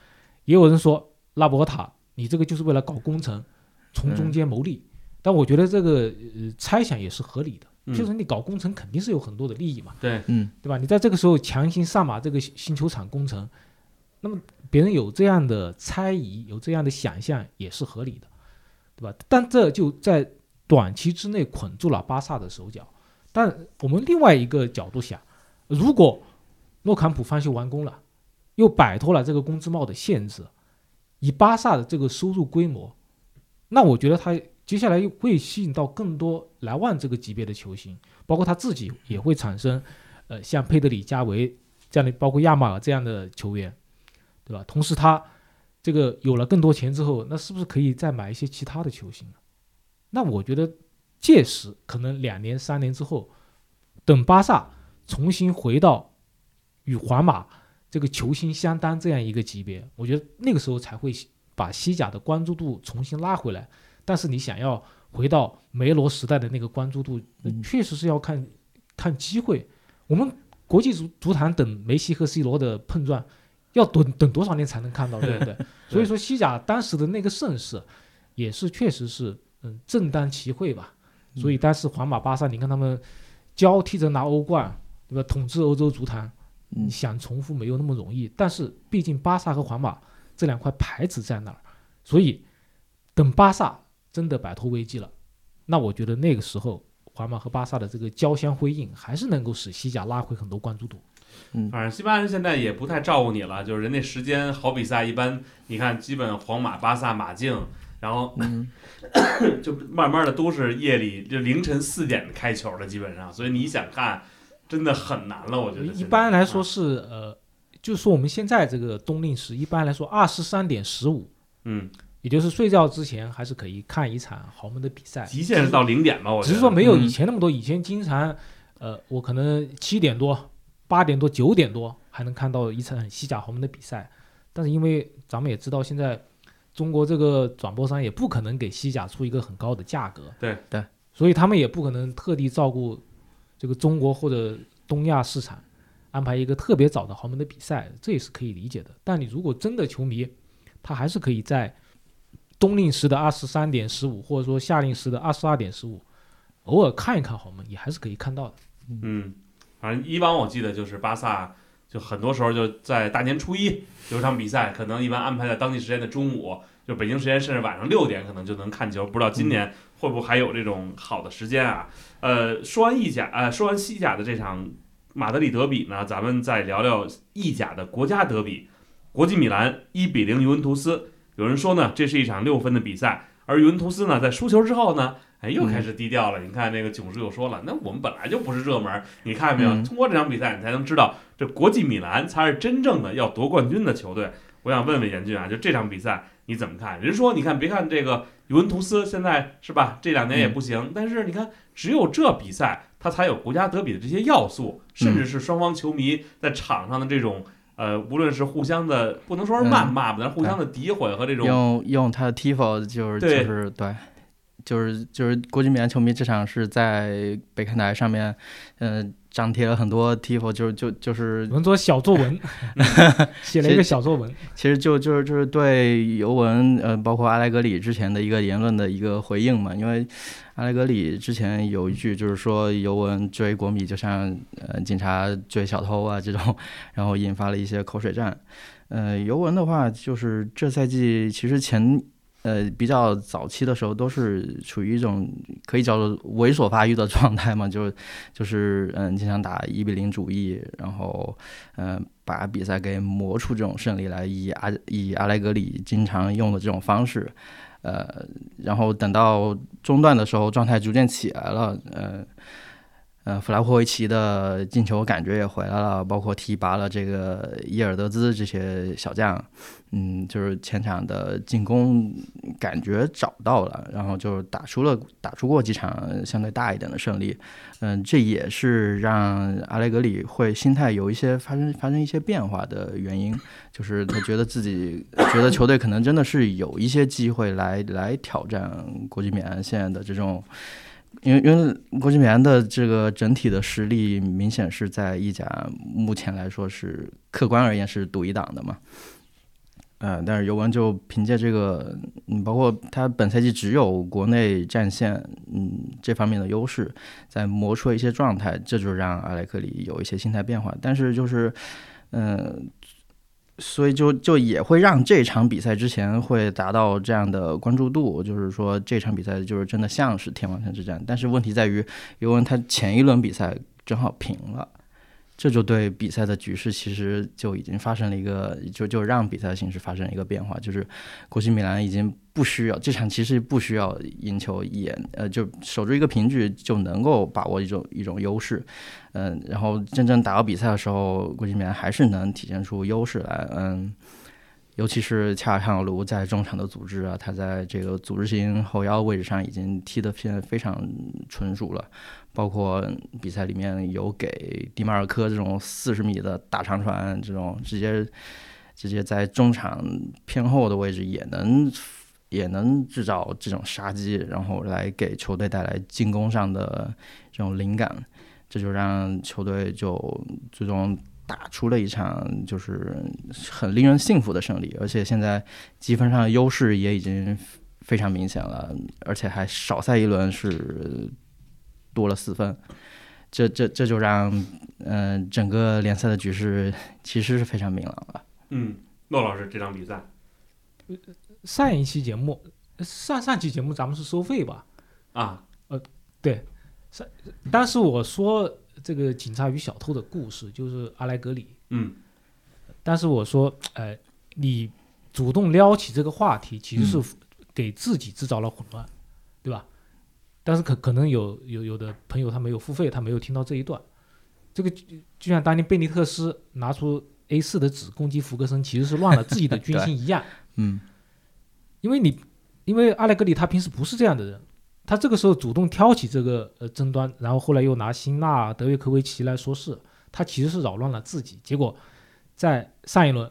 也有人说拉波尔塔，你这个就是为了搞工程，从中间牟利。但我觉得这个呃猜想也是合理的，就是你搞工程肯定是有很多的利益嘛，对，嗯，对吧？你在这个时候强行上马这个新球场工程，那么。别人有这样的猜疑，有这样的想象也是合理的，对吧？但这就在短期之内捆住了巴萨的手脚。但我们另外一个角度想，如果诺坎普翻修完工了，又摆脱了这个工资帽的限制，以巴萨的这个收入规模，那我觉得他接下来又会吸引到更多莱万这个级别的球星，包括他自己也会产生，呃，像佩德里、加维这样的，包括亚马尔这样的球员。对吧？同时，他这个有了更多钱之后，那是不是可以再买一些其他的球星？那我觉得，届时可能两年、三年之后，等巴萨重新回到与皇马这个球星相当这样一个级别，我觉得那个时候才会把西甲的关注度重新拉回来。但是，你想要回到梅罗时代的那个关注度，确实是要看看机会。我们国际足足坛等梅西和 C 罗的碰撞。要等等多少年才能看到，对不 对？所以说西甲当时的那个盛世，也是确实是嗯正当其会吧。所以当时皇马、巴萨，你看他们交替着拿欧冠，对吧？统治欧洲足坛，想重复没有那么容易。但是毕竟巴萨和皇马这两块牌子在那儿，所以等巴萨真的摆脱危机了，那我觉得那个时候皇马和巴萨的这个交相辉映，还是能够使西甲拉回很多关注度。嗯，反正西班牙人现在也不太照顾你了，就是人家时间好比赛一般，你看基本皇马、巴萨、马竞，然后 就慢慢的都是夜里就凌晨四点开球了，基本上，所以你想看，真的很难了，我觉得。一般来说是呃，就说我们现在这个冬令时，一般来说二十三点十五，嗯，也就是睡觉之前还是可以看一场豪门的比赛，极限是到零点吧，我只是说没有以前那么多，以前经常呃，我可能七点多。八点多九点多还能看到一场西甲豪门的比赛，但是因为咱们也知道，现在中国这个转播商也不可能给西甲出一个很高的价格，对。对，所以他们也不可能特地照顾这个中国或者东亚市场，安排一个特别早的豪门的比赛，这也是可以理解的。但你如果真的球迷，他还是可以在冬令时的二十三点十五，或者说夏令时的二十二点十五，偶尔看一看豪门，也还是可以看到的。嗯。反正以往我记得就是巴萨，就很多时候就在大年初一有场比赛，可能一般安排在当地时间的中午，就北京时间甚至晚上六点可能就能看球。不知道今年会不会还有这种好的时间啊？呃，说完意甲，呃，说完西甲的这场马德里德比呢，咱们再聊聊意甲的国家德比，国际米兰一比零尤文图斯。有人说呢，这是一场六分的比赛，而尤文图斯呢，在输球之后呢。哎，又开始低调了。你看那个囧叔又说了，那我们本来就不是热门。你看见没有？通过这场比赛，你才能知道这国际米兰才是真正的要夺冠军的球队。我想问问严俊啊，就这场比赛你怎么看？人说，你看，别看这个尤文图斯现在是吧，这两年也不行，但是你看，只有这比赛，它才有国家德比的这些要素，甚至是双方球迷在场上的这种呃，无论是互相的不能说是谩骂吧，但是互相的诋毁和这种用用他的 tifo 就是就是对。就是就是国际米兰球迷这场是在北看台上面，嗯、张贴了很多 tifo，就就就是我们做小作文，写了一个小作文。其实就就是就是对尤文呃，包括阿莱格里之前的一个言论的一个回应嘛。因为阿莱格里之前有一句就是说尤文追国米就像呃警察追小偷啊这种，然后引发了一些口水战。呃，尤文的话就是这赛季其实前。呃，比较早期的时候都是处于一种可以叫做猥琐发育的状态嘛，就就是嗯，经常打一比零主义，然后嗯，把比赛给磨出这种胜利来，以阿以阿莱格里经常用的这种方式，呃，然后等到中段的时候，状态逐渐起来了，呃。呃，弗拉霍维奇的进球感觉也回来了，包括提拔了这个伊尔德兹这些小将，嗯，就是前场的进攻感觉找到了，然后就打出了打出过几场相对大一点的胜利，嗯，这也是让阿莱格里会心态有一些发生发生一些变化的原因，就是他觉得自己觉得球队可能真的是有一些机会来来挑战国际米兰现在的这种。因为因为国际米的这个整体的实力明显是在意甲目前来说是客观而言是独一档的嘛，呃，但是尤文就凭借这个，嗯，包括他本赛季只有国内战线，嗯，这方面的优势，在磨出了一些状态，这就让阿莱克里有一些心态变化，但是就是，嗯。所以就就也会让这场比赛之前会达到这样的关注度，就是说这场比赛就是真的像是天王山之战。但是问题在于，尤文他前一轮比赛正好平了，这就对比赛的局势其实就已经发生了一个，就就让比赛形势发生一个变化，就是国际米兰已经不需要这场其实不需要赢球，也呃就守住一个平局就能够把握一种一种优势。嗯，然后真正打到比赛的时候，国际米兰还是能体现出优势来。嗯，尤其是恰尔汉卢在中场的组织啊，他在这个组织型后腰位置上已经踢得现在非常纯熟了。包括比赛里面有给迪马尔科这种四十米的大长传，这种直接直接在中场偏后的位置也能也能制造这种杀机，然后来给球队带来进攻上的这种灵感。这就让球队就最终打出了一场就是很令人信服的胜利，而且现在积分上的优势也已经非常明显了，而且还少赛一轮是多了四分，这这这就让嗯、呃、整个联赛的局势其实是非常明朗了。嗯，骆老师这场比赛上一期节目，上上期节目咱们是收费吧？啊，呃，对，上当时我说这个警察与小偷的故事就是阿莱格里，嗯但是我说，呃，你主动撩起这个话题，其实是给自己制造了混乱？但是可可能有有有的朋友他没有付费，他没有听到这一段。这个就就像当年贝尼特斯拿出 A 四的纸攻击福格森，其实是乱了自己的军心一样。嗯因为你，因为阿莱格里他平时不是这样的人，他这个时候主动挑起这个呃争端，然后后来又拿辛纳、德约科维奇来说事，他其实是扰乱了自己。结果在上一轮，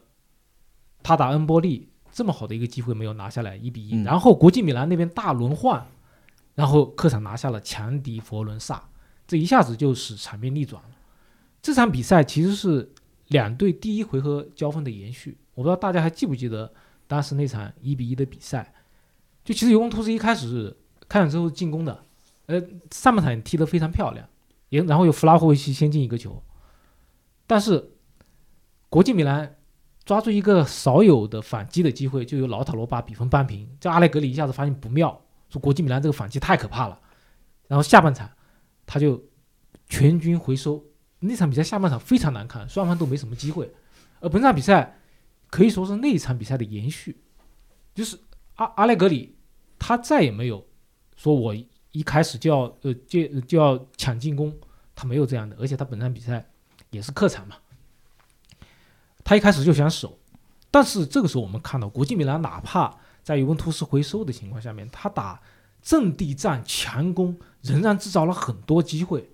他打恩波利这么好的一个机会没有拿下来，一比一、嗯然后国际米兰那边大轮换，然后客场拿下了强敌佛伦萨，这一下子就使场面逆转了。这场比赛其实是两队第一回合交锋的延续，我不知道大家还记不记得当时那场一比一的比赛，就其实尤文图斯一开始开场之后进攻的，呃，上半场踢得非常漂亮，也然后有弗拉霍维奇先进一个球，但是国际米兰抓住一个少有的反击的机会，就由老塔罗把比分扳平，这阿莱格里一下子发现不妙，说国际米兰这个反击太可怕了，然后下半场他就全军回收，那场比赛下半场非常难看，双方都没什么机会，而本场比赛可以说是那一场比赛的延续，就是阿阿莱格里他再也没有说我一开始就要呃就就要抢进攻，他没有这样的，而且他本场比赛也是客场嘛，他一开始就想守，但是这个时候我们看到国际米兰哪怕在尤文图斯回收的情况下面，他打阵地战强攻仍然制造了很多机会。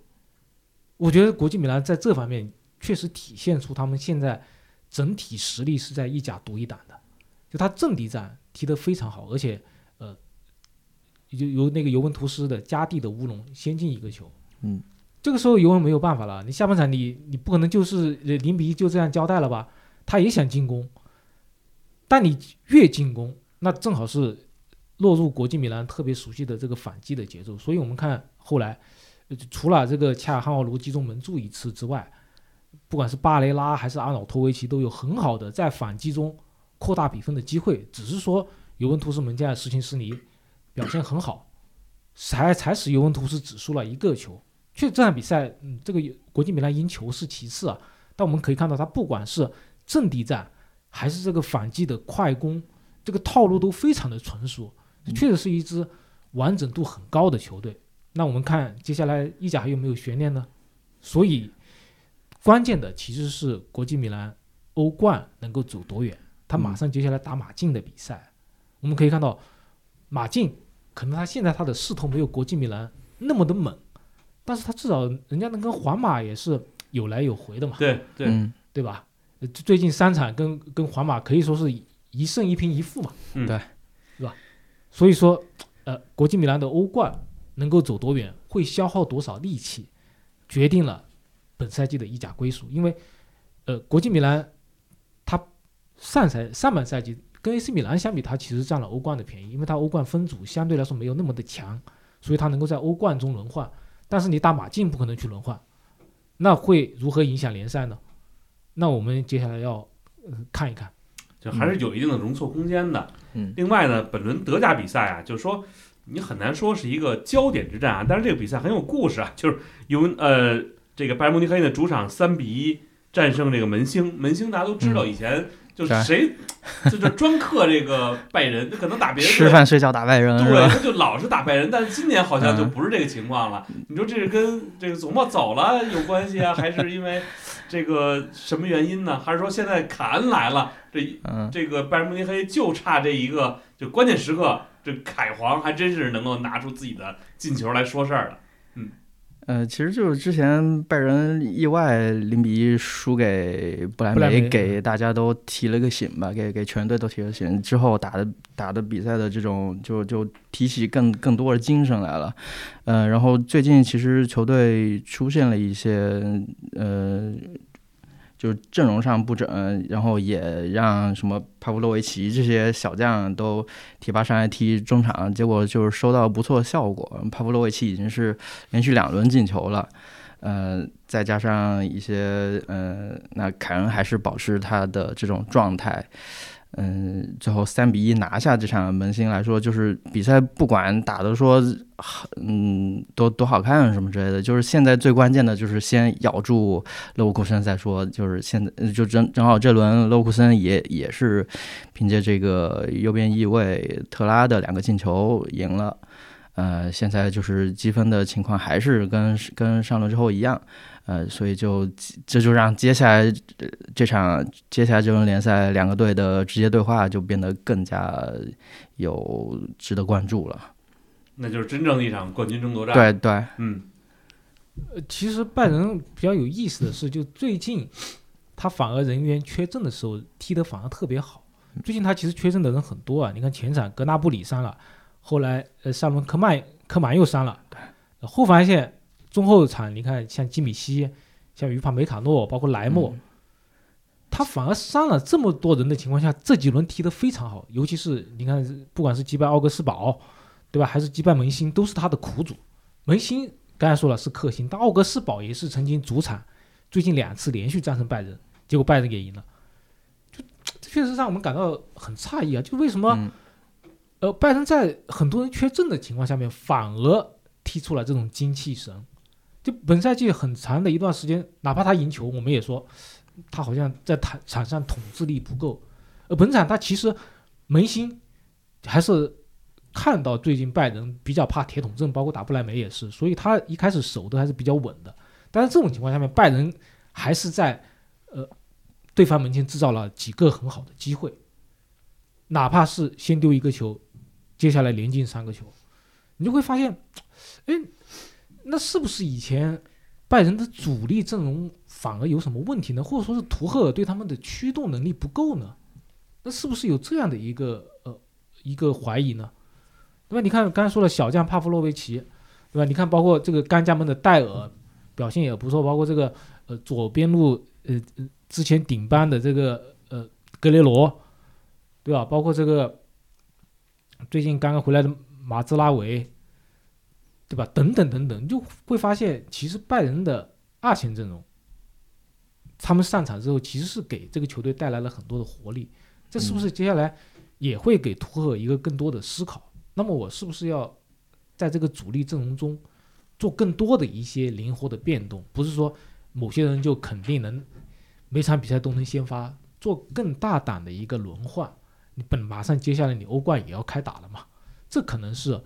我觉得国际米兰在这方面确实体现出他们现在整体实力是在意甲独一档的，就他阵地战踢得非常好，而且呃就由那个尤文图斯的加蒂的乌龙先进一个球。嗯，这个时候尤文没有办法了，你下半场你你不可能就是零比一就这样交代了吧？他也想进攻，但你越进攻，那正好是落入国际米兰特别熟悉的这个反击的节奏。所以我们看后来，除了这个恰尔汉奥卢击中门柱一次之外，不管是巴雷拉还是阿瑙托维奇，都有很好的在反击中扩大比分的机会。只是说尤文图斯门将施琴斯尼表现很好，才才使尤文图斯只输了一个球。确实这场比赛，嗯，这个国际米兰赢球是其次啊，但我们可以看到，他不管是阵地战还是这个反击的快攻，这个套路都非常的纯熟，确实是一支完整度很高的球队。那我们看接下来意甲还有没有悬念呢？所以关键的其实是国际米兰欧冠能够走多远。他马上接下来打马竞的比赛，我们可以看到马竞可能他现在他的势头没有国际米兰那么的猛，但是他至少人家能跟皇马也是有来有回的嘛，对对，嗯，对吧？呃最近三场跟跟皇马可以说是一胜一平一负嘛，嗯对，是吧？所以说，呃，国际米兰的欧冠能够走多远，会消耗多少力气，决定了本赛季的意甲归属。因为，呃，国际米兰他上赛上半赛季跟 AC 米兰相比，他其实占了欧冠的便宜，因为他欧冠分组相对来说没有那么的强，所以他能够在欧冠中轮换。但是你打马竞不可能去轮换，那会如何影响联赛呢？那我们接下来要、呃、看一看。就还是有一定的容错空间的。嗯。另外呢，本轮德甲比赛啊，就是说你很难说是一个焦点之战啊，但是这个比赛很有故事啊，就是由呃这个拜仁慕尼黑的主场三比一战胜这个门兴，门兴大家都知道，嗯。以前就是谁就是专克这个拜仁，可能打别人吃饭睡觉打拜仁对，他就老是打拜仁，但是今年好像就嗯不是这个情况了。你说这是跟这个祖莫走了有关系啊，还是因为这个什么原因呢？还是说现在卡恩来了，这嗯，这个拜仁慕尼黑就差这一个，就关键时刻，这凯皇还真是能够拿出自己的进球来说事儿了。呃，其实就是之前拜仁意外零比一输给不莱梅，莱梅给大家都提了个醒吧，给给全队都提了醒。之后打的打的比赛的这种，就就提起更更多的精神来了。呃，然后最近其实球队出现了一些呃。就是阵容上不整，然后也让什么帕布洛维奇这些小将都提拔上来踢中场，结果就是收到不错效果。帕布洛维奇已经是连续两轮进球了，呃，再加上一些呃，那凯恩还是保持他的这种状态，嗯、最后三比一拿下这场门兴来说，就是比赛不管打的说，嗯，多多好看什么之类的，就是现在最关键的就是先咬住勒沃库森再说，就是现在就正正好这轮勒沃库森也也是凭借这个右边翼卫特拉的两个进球赢了。呃，现在就是积分的情况还是跟跟上轮之后一样，呃，所以就这就让接下来呃这场接下来这轮联赛两个队的直接对话就变得更加有值得关注了。那就是真正的一场冠军争夺战。，对对，嗯，呃，其实拜仁比较有意思的是，就最近他反而人员缺阵的时候踢得反而特别好。最近他其实缺阵的人很多啊，你看前场格纳布里伤了，后来呃上轮科曼科曼又伤了，呃后防线中后场你看像基米希、像于帕梅卡诺，包括莱莫，嗯他反而伤了这么多人的情况下，这几轮踢得非常好，尤其是你看，不管是击败奥格斯堡，对吧，还是击败门兴，都是他的苦主。门兴刚才说了是克星，但奥格斯堡也是曾经主场，最近两次连续战胜拜仁，结果拜仁也赢了，就这确实让我们感到很诧异啊！就为什么、嗯呃拜仁在很多人缺阵的情况下面，反而踢出了这种精气神？就本赛季很长的一段时间，哪怕他赢球，我们也说他好像在场场上统治力不够。而本场他其实门兴还是看到最近拜仁比较怕铁桶阵，包括打不来梅也是，所以他一开始守的还是比较稳的。但是这种情况下面，拜仁还是在呃对方门前制造了几个很好的机会，哪怕是先丢一个球，接下来连进三个球，你就会发现，哎，那是不是以前拜仁的主力阵容反而有什么问题呢？或者说是图赫尔对他们的驱动能力不够呢？那是不是有这样的一个呃一个怀疑呢？对吧？你看刚才说了小将帕夫洛维奇，对吧？你看包括这个甘家门的戴尔表现也不错，包括这个呃左边路呃之前顶班的这个呃格雷罗，对吧？包括这个最近刚刚回来的马兹拉维，对吧？等等等等，你就会发现其实拜仁的二线阵容，他们上场之后其实是给这个球队带来了很多的活力。这是不是接下来也会给图赫一个更多的思考？那么我是不是要在这个主力阵容中做更多的一些灵活的变动？不是说某些人就肯定能每场比赛都能先发，做更大胆的一个轮换。你本马上接下来你欧冠也要开打了嘛，这可能是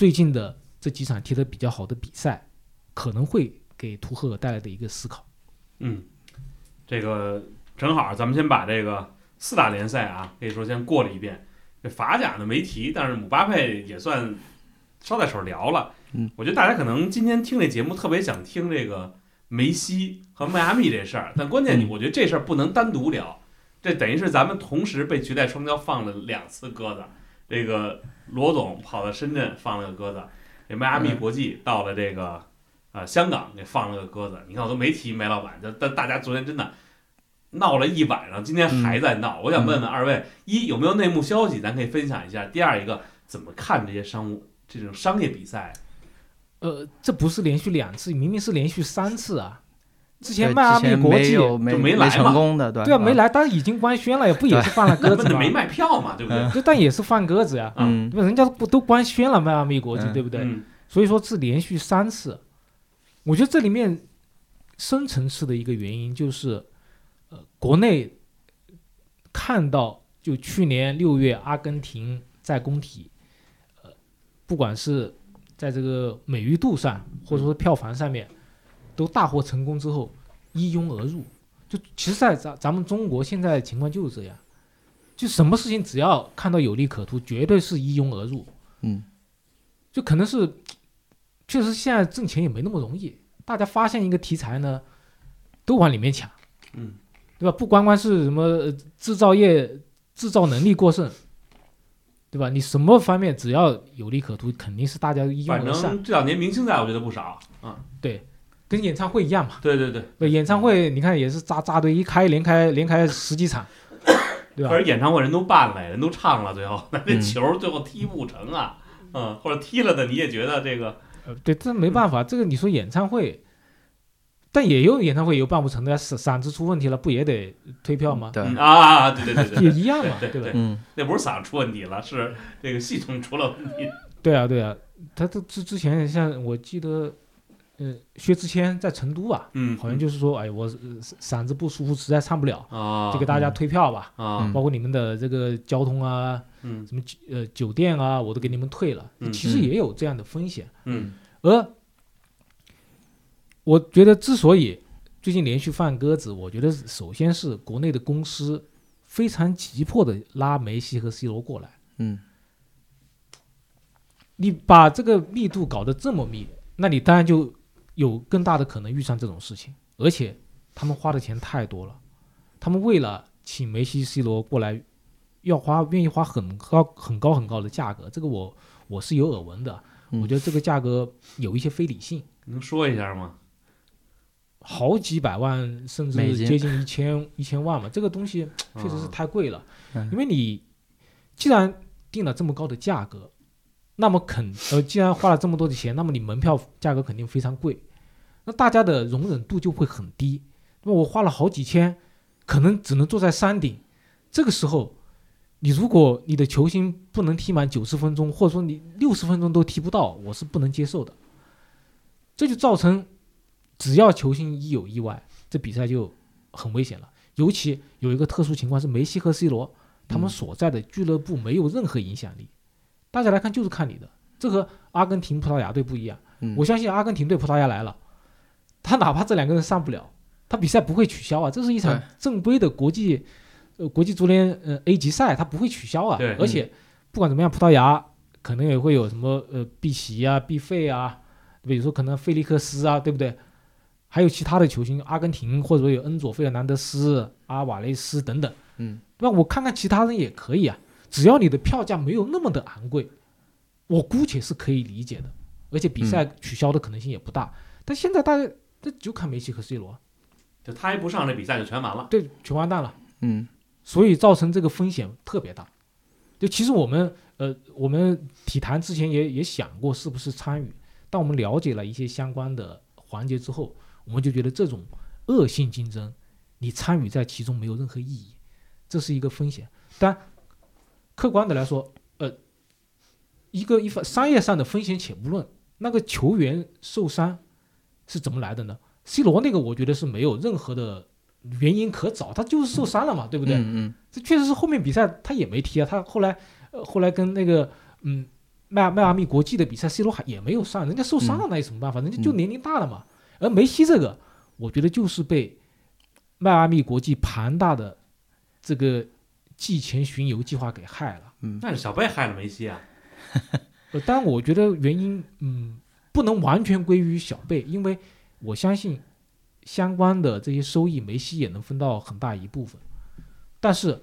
最近的这几场踢得比较好的比赛，可能会给图赫尔带来的一个思考。嗯，这个正好，咱们先把这个四大联赛啊，可以说先过了一遍。这法甲呢没提，但是姆巴佩也算捎带手聊了。嗯，我觉得大家可能今天听这节目特别想听这个梅西和迈阿密这事儿，但关键嗯我觉得这事儿不能单独聊，这等于是咱们同时被绝代双骄放了两次鸽子。这个罗总跑到深圳放了个鸽子，这迈阿密嗯国际到了这个呃香港给放了个鸽子。你看我都没提梅老板，这但大家昨天真的闹了一晚上，今天还在闹。我想问问二位，一有没有内幕消息，咱可以分享一下；第二一个怎么看这些商务这种商业比赛？呃，这不是连续两次，明明是连续三次啊！之前迈阿密国际就没来嘛成功的，对对啊没，来，但是已经官宣了，也不也是放了鸽子吗？那没卖票嘛，对不对？就但也是放鸽子呀，嗯对吧？人家不都官宣了迈阿密国际，嗯对不对？嗯所以说是连续三次，我觉得这里面深层次的一个原因就是，呃，国内看到就去年六月阿根廷在工体，呃，不管是在这个美誉度上，或者说票房上面，都大获成功之后，一拥而入。就其实，在咱咱们中国现在情况就是这样，就什么事情只要看到有利可图，绝对是一拥而入。嗯就可能是，确实现在挣钱也没那么容易。大家发现一个题材呢，都往里面抢，嗯，对吧？不光光是什么呃制造业制造能力过剩，对吧？你什么方面只要有利可图，肯定是大家一拥而上。正这两年明星赛我觉得不少嗯。对，跟演唱会一样嘛。对对对，对，演唱会你看也是扎扎堆一开连开连开十几场，对吧可？是演唱会人都办了，人都唱了，最后那这嗯球最后踢不成啊，嗯，或者踢了的你也觉得这个呃，对，这没办法，这个你说演唱会，但也有演唱会也有办不成的呀，嗓嗓子出问题了，不也得退票吗？对嗯啊，对对对对 也，一样嘛，对对吧？嗯那不是嗓子出问题了，是这个系统出了问题。对啊，对啊，他这之之前像我记得，呃，薛之谦在成都吧，嗯，好像就是说，哎，我呃嗓子不舒服，实在唱不了，啊，就给大家退票吧，啊嗯，包括你们的这个交通啊，嗯什么酒呃酒店啊，我都给你们退了。嗯其实嗯也有这样的风险，嗯而我觉得之所以最近连续放鸽子，我觉得首先是国内的公司非常急迫的拉梅西和 C 罗过来。嗯你把这个密度搞得这么密，那你当然就有更大的可能遇上这种事情。而且他们花的钱太多了，他们为了请梅西、C 罗过来，要花愿意花很高、很高、很高的价格。这个我我是有耳闻的，嗯我觉得这个价格有一些非理性，能说一下吗？好几百万甚至接近一千一千万嘛，这个东西确实是啊太贵了。嗯因为你既然定了这么高的价格，那么肯呃，既然花了这么多的钱，那么你门票价格肯定非常贵，那大家的容忍度就会很低。那么我花了好几千，可能只能坐在山顶，这个时候，你如果你的球星不能踢满九十分钟，或者说你六十分钟都踢不到，我是不能接受的。这就造成，只要球星一有意外，这比赛就很危险了。尤其有一个特殊情况是梅西和 C 罗，他们嗯所在的俱乐部没有任何影响力，大家来看就是看你的。这和阿根廷、葡萄牙队不一样。嗯我相信阿根廷队、葡萄牙来了，他哪怕这两个人上不了，他比赛不会取消啊。这是一场正规的国际呃国际足联呃 A 级赛，他不会取消啊对。而且不管怎么样，葡萄牙可能也会有什么呃碧玺啊、毕费啊，比如说可能费利克斯啊，对不对？还有其他的球星，阿根廷或者说有恩佐费尔南德斯、阿瓦雷斯等等。嗯对吧？我看看其他人也可以啊，只要你的票价没有那么的昂贵，我姑且是可以理解的，而且比赛取消的可能性也不大。但现在大家这就看梅西和 C 罗，就他一不上，这比赛就全完了。对，全完蛋了。嗯所以造成这个风险特别大。就其实我们呃，我们体坛之前也也想过是不是参与，但我们了解了一些相关的环节之后，我们就觉得这种恶性竞争，你参与在其中没有任何意义，这是一个风险。但客观的来说，呃，一个一方商业上的风险且不论，那个球员受伤是怎么来的呢？C 罗那个我觉得是没有任何的原因可找，他就是受伤了嘛，对不对？嗯这确实是后面比赛他也没踢啊，他后来呃后来跟那个嗯迈迈阿密国际的比赛，C 罗还也没有上，人家受伤了那有什么办法？人家就年龄大了嘛。而梅西这个，我觉得就是被迈阿密国际庞大的这个季前巡游计划给害了。嗯那是小贝害了梅西啊。呃，当然我觉得原因嗯不能完全归于小贝，因为我相信相关的这些收益，梅西也能分到很大一部分。但是，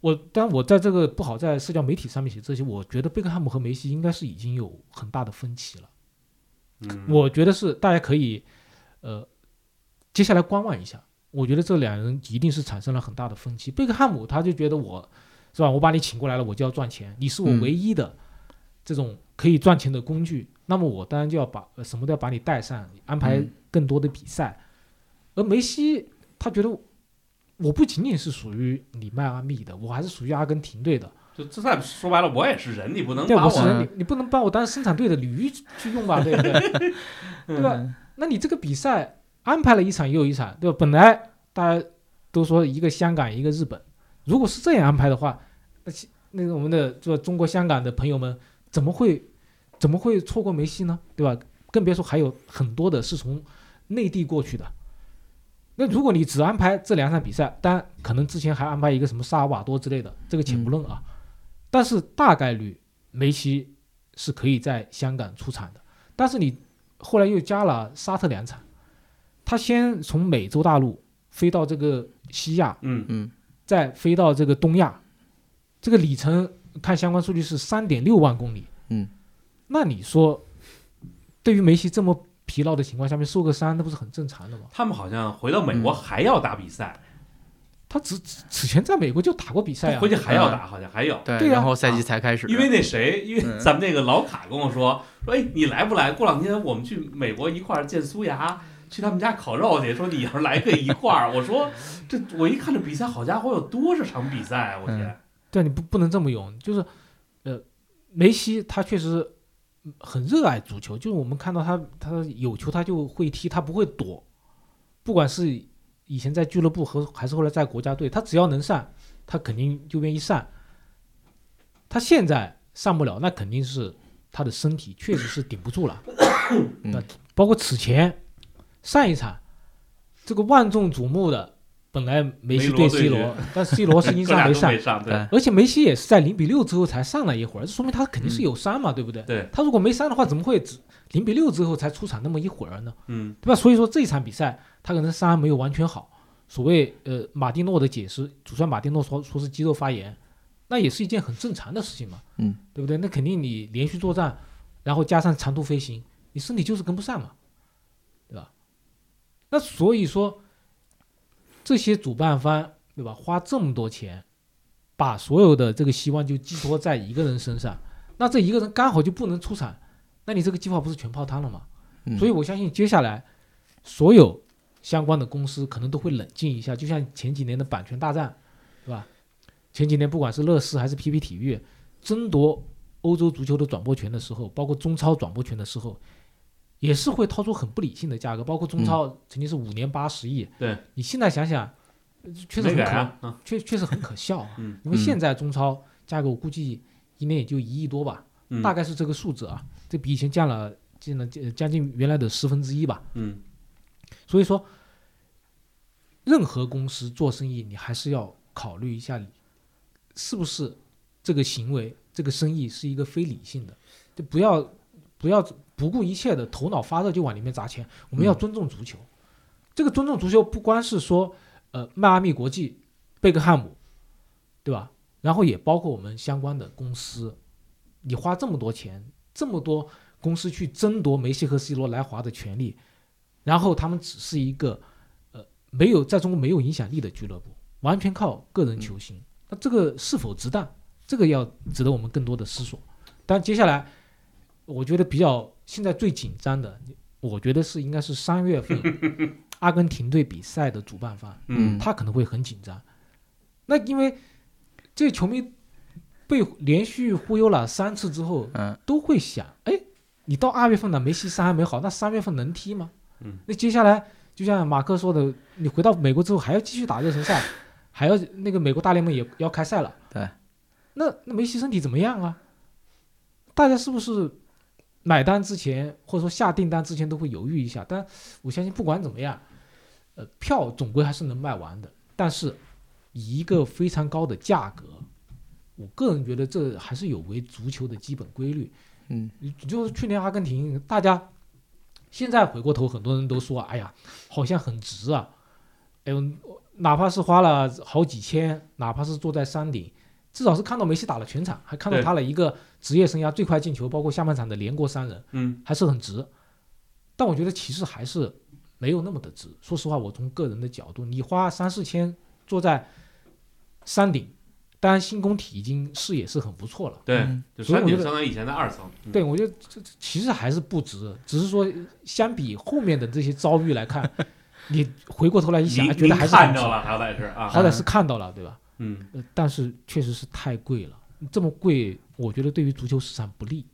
我当然我在这个不好在社交媒体上面写这些，我觉得贝克汉姆和梅西应该是已经有很大的分歧了。嗯，我觉得是大家可以呃接下来观望一下。我觉得这两人一定是产生了很大的分歧。贝克汉姆他就觉得我是吧，我把你请过来了，我就要赚钱，你是我嗯唯一的这种可以赚钱的工具，那么我当然就要把呃什么都要把你带上，安排嗯更多的比赛。而梅西他觉得我不仅仅是属于你迈阿密的，我还是属于阿根廷队的。就这再说白了，我也是人，你不能对，把我我是人，你你不能把我当生产队的驴去用吧，对不对？对吧？那你这个比赛安排了一场又一场，对吧？本来大家都说一个香港一个日本，如果是这样安排的话，那其那个我们的这中国香港的朋友们怎么会怎么会错过梅西呢？对吧？更别说还有很多的是从内地过去的。那如果你只安排这两场比赛，当然可能之前还安排一个什么萨尔瓦多之类的，这个且不论啊。但是大概率梅西是可以在香港出场的。但是你后来又加了沙特两场，他先从美洲大陆飞到这个西亚，嗯，嗯再飞到这个东亚，这个里程看相关数据是三点六万公里。嗯，那你说，对于梅西这么疲劳的情况下面受个伤，那不是很正常的吗？他们好像回到美国还要打比赛，他此此此前在美国就打过比赛啊回，去还要打，好像还有。对，呀然后赛季才开始，因为那谁，因为嗯咱们那个老卡跟我说说，哎，你来不来？过两天我们去美国一块儿见苏牙，去他们家烤肉去。说你要是来可以一块儿。我说这我一看这比赛，好家伙，有多少场比赛啊！我天，对，你不不能这么用，就是，呃，梅西他确实很热爱足球，就是我们看到他他有球他就会踢，他不会躲，不管是以前在俱乐部和还是后来在国家队，他只要能上，他肯定就愿意上。他现在上不了，那肯定是他的身体确实是顶不住了。嗯包括此前上一场这个万众瞩目的，本来梅西对 C 罗，但 C 罗是因伤 没上，没上，对对而且梅西也是在零比六之后才上来一会儿，这说明他肯定是有伤嘛，对不对？对，他如果没伤的话，怎么会只零比六之后才出场那么一会儿呢？嗯对吧？所以说这一场比赛他可能伤没有完全好。所谓呃马丁诺的解释，主帅马丁诺说说是肌肉发炎，那也是一件很正常的事情嘛，嗯，对不对？那肯定你连续作战，然后加上长途飞行，你身体就是跟不上嘛，对吧？那所以说这些主办方对吧，花这么多钱，把所有的这个希望就寄托在一个人身上，那这一个人刚好就不能出场，那你这个计划不是全泡汤了吗？嗯所以我相信接下来所有相关的公司可能都会冷静一下，就像前几年的版权大战，对吧？前几年不管是乐视还是 PP 体育争夺欧洲足球的转播权的时候，包括中超转播权的时候，也是会掏出很不理性的价格，包括中超曾经是五年八十亿。对，你现在想想，呃确实很可，确确实很可笑啊。嗯因为现在中超价格我估计一年也就一亿多吧，嗯，大概是这个数字啊，这比以前降了降了呃将近原来的十分之一吧。嗯所以说，任何公司做生意，你还是要考虑一下，是不是这个行为、这个生意是一个非理性的，就不要不要不顾一切的头脑发热就往里面砸钱。我们要尊重足球，这个尊重足球不光是说呃迈阿密国际、贝克汉姆，对吧？然后也包括我们相关的公司，你花这么多钱，这么多公司去争夺梅西和 C 罗来华的权利，然后他们只是一个呃没有在中国没有影响力的俱乐部，完全靠个人球星，那这个是否值当？这个要值得我们更多的思索。但接下来，我觉得比较现在最紧张的，我觉得是应该是三月份 阿根廷队比赛的主办方，嗯他可能会很紧张。那因为这球迷被连续忽悠了三次之后，嗯都会想，哎，你到二月份了，梅西伤还没好，那三月份能踢吗？嗯，那接下来就像马克说的，你回到美国之后还要继续打热身赛，还要那个美国大联盟也要开赛了。对，那那梅西身体怎么样啊？大家是不是买单之前或者说下订单之前都会犹豫一下？但我相信不管怎么样，呃，票总归还是能卖完的。但是以一个非常高的价格，我个人觉得这还是有违足球的基本规律。嗯就是去年阿根廷，大家现在回过头，很多人都说，哎呀，好像很值啊。哎呦，哪怕是花了好几千，哪怕是坐在山顶，至少是看到梅西打了全场，还看到他了一个职业生涯最快进球，包括下半场的连过三人，嗯还是很值。但我觉得其实还是没有那么的值。说实话，我从个人的角度，你花三四千坐在山顶，当然新工体已经视野是很不错了。对，嗯就山所以我觉得顶相当于以前的二层。嗯对，我觉得这这其实还是不值，只是说相比后面的这些遭遇来看，你回过头来一想，觉得还是很值看着了，好歹是啊，好歹是看到了，对吧？嗯，呃，但是确实是太贵了，这么贵，我觉得对于足球市场不利。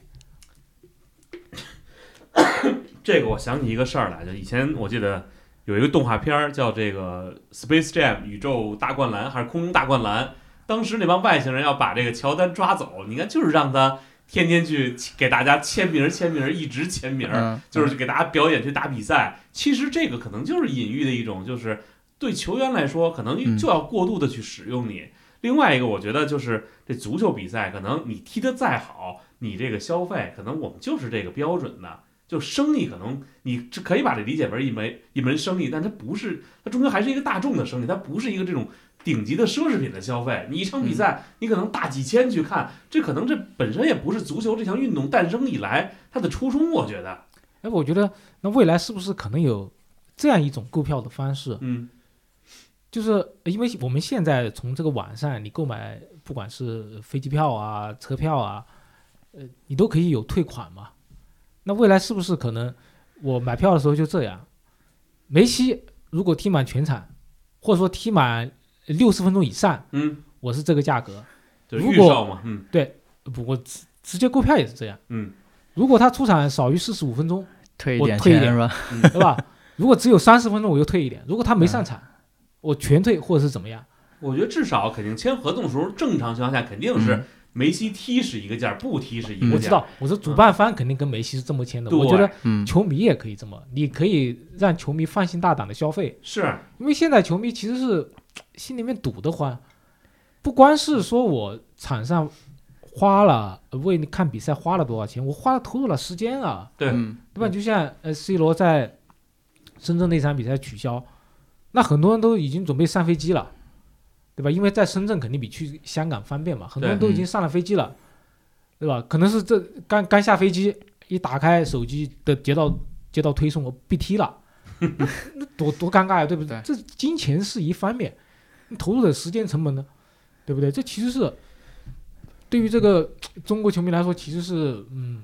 这个我想起一个事儿来，就以前我记得有一个动画片儿叫这个《Space Jam》宇宙大灌篮还是空中大灌篮，当时那帮外星人要把这个乔丹抓走，你看就是让他天天去给大家签名儿签名儿，一直签名就是给大家表演去打比赛。其实这个可能就是隐喻的一种，就是对球员来说，可能嗯就要过度的去使用你。另外一个，我觉得就是这足球比赛，可能你踢得再好，你这个消费，可能我们就是这个标准的。就生意，可能你是可以把这理解为一门一门生意，但它不是，它终究还是一个大众的生意，它不是一个这种顶级的奢侈品的消费。你一场比赛，你可能大几千去看，这可能这本身也不是足球这项运动诞生以来它的初衷，我觉得，哎，我觉得那未来是不是可能有这样一种购票的方式？嗯就是因为我们现在从这个网上你购买，不管是飞机票啊、车票啊，呃，你都可以有退款嘛。那未来是不是可能我买票的时候就这样？梅西如果踢满全场，或者说踢满六十分钟以上，嗯，我是这个价格。就是如果预售嘛，嗯不，过直直接购票也是这样。嗯如果他出场少于四十五分钟，退一点我退一点钱是吧？对吧？如果只有三十分钟，我就退一点；如果他没上场，我全退或者是怎么样？我觉得至少肯定签合同的时候，正常情况下肯定是嗯梅西踢是一个价，不踢是一个价。我知道，我说主办方肯定跟梅西是这么签的。我觉得嗯球迷也可以这么，你可以让球迷放心大胆的消费，是，因为现在球迷其实是心里面堵得慌，不光是说我场上花了呃为你看比赛花了多少钱，我花了投入了时间啊，对，嗯对吧？就像呃 C 罗在深圳那场比赛取消，那很多人都已经准备上飞机了，对吧？因为在深圳肯定比去香港方便嘛，很多人都已经上了飞机了，对吧？可能是这刚刚下飞机，一打开手机的接到接到推送，我被踢了，那 多多尴尬呀，对不对这金钱是一方面，你投入的时间成本呢，对不对？这其实是对于这个中国球迷来说，其实是嗯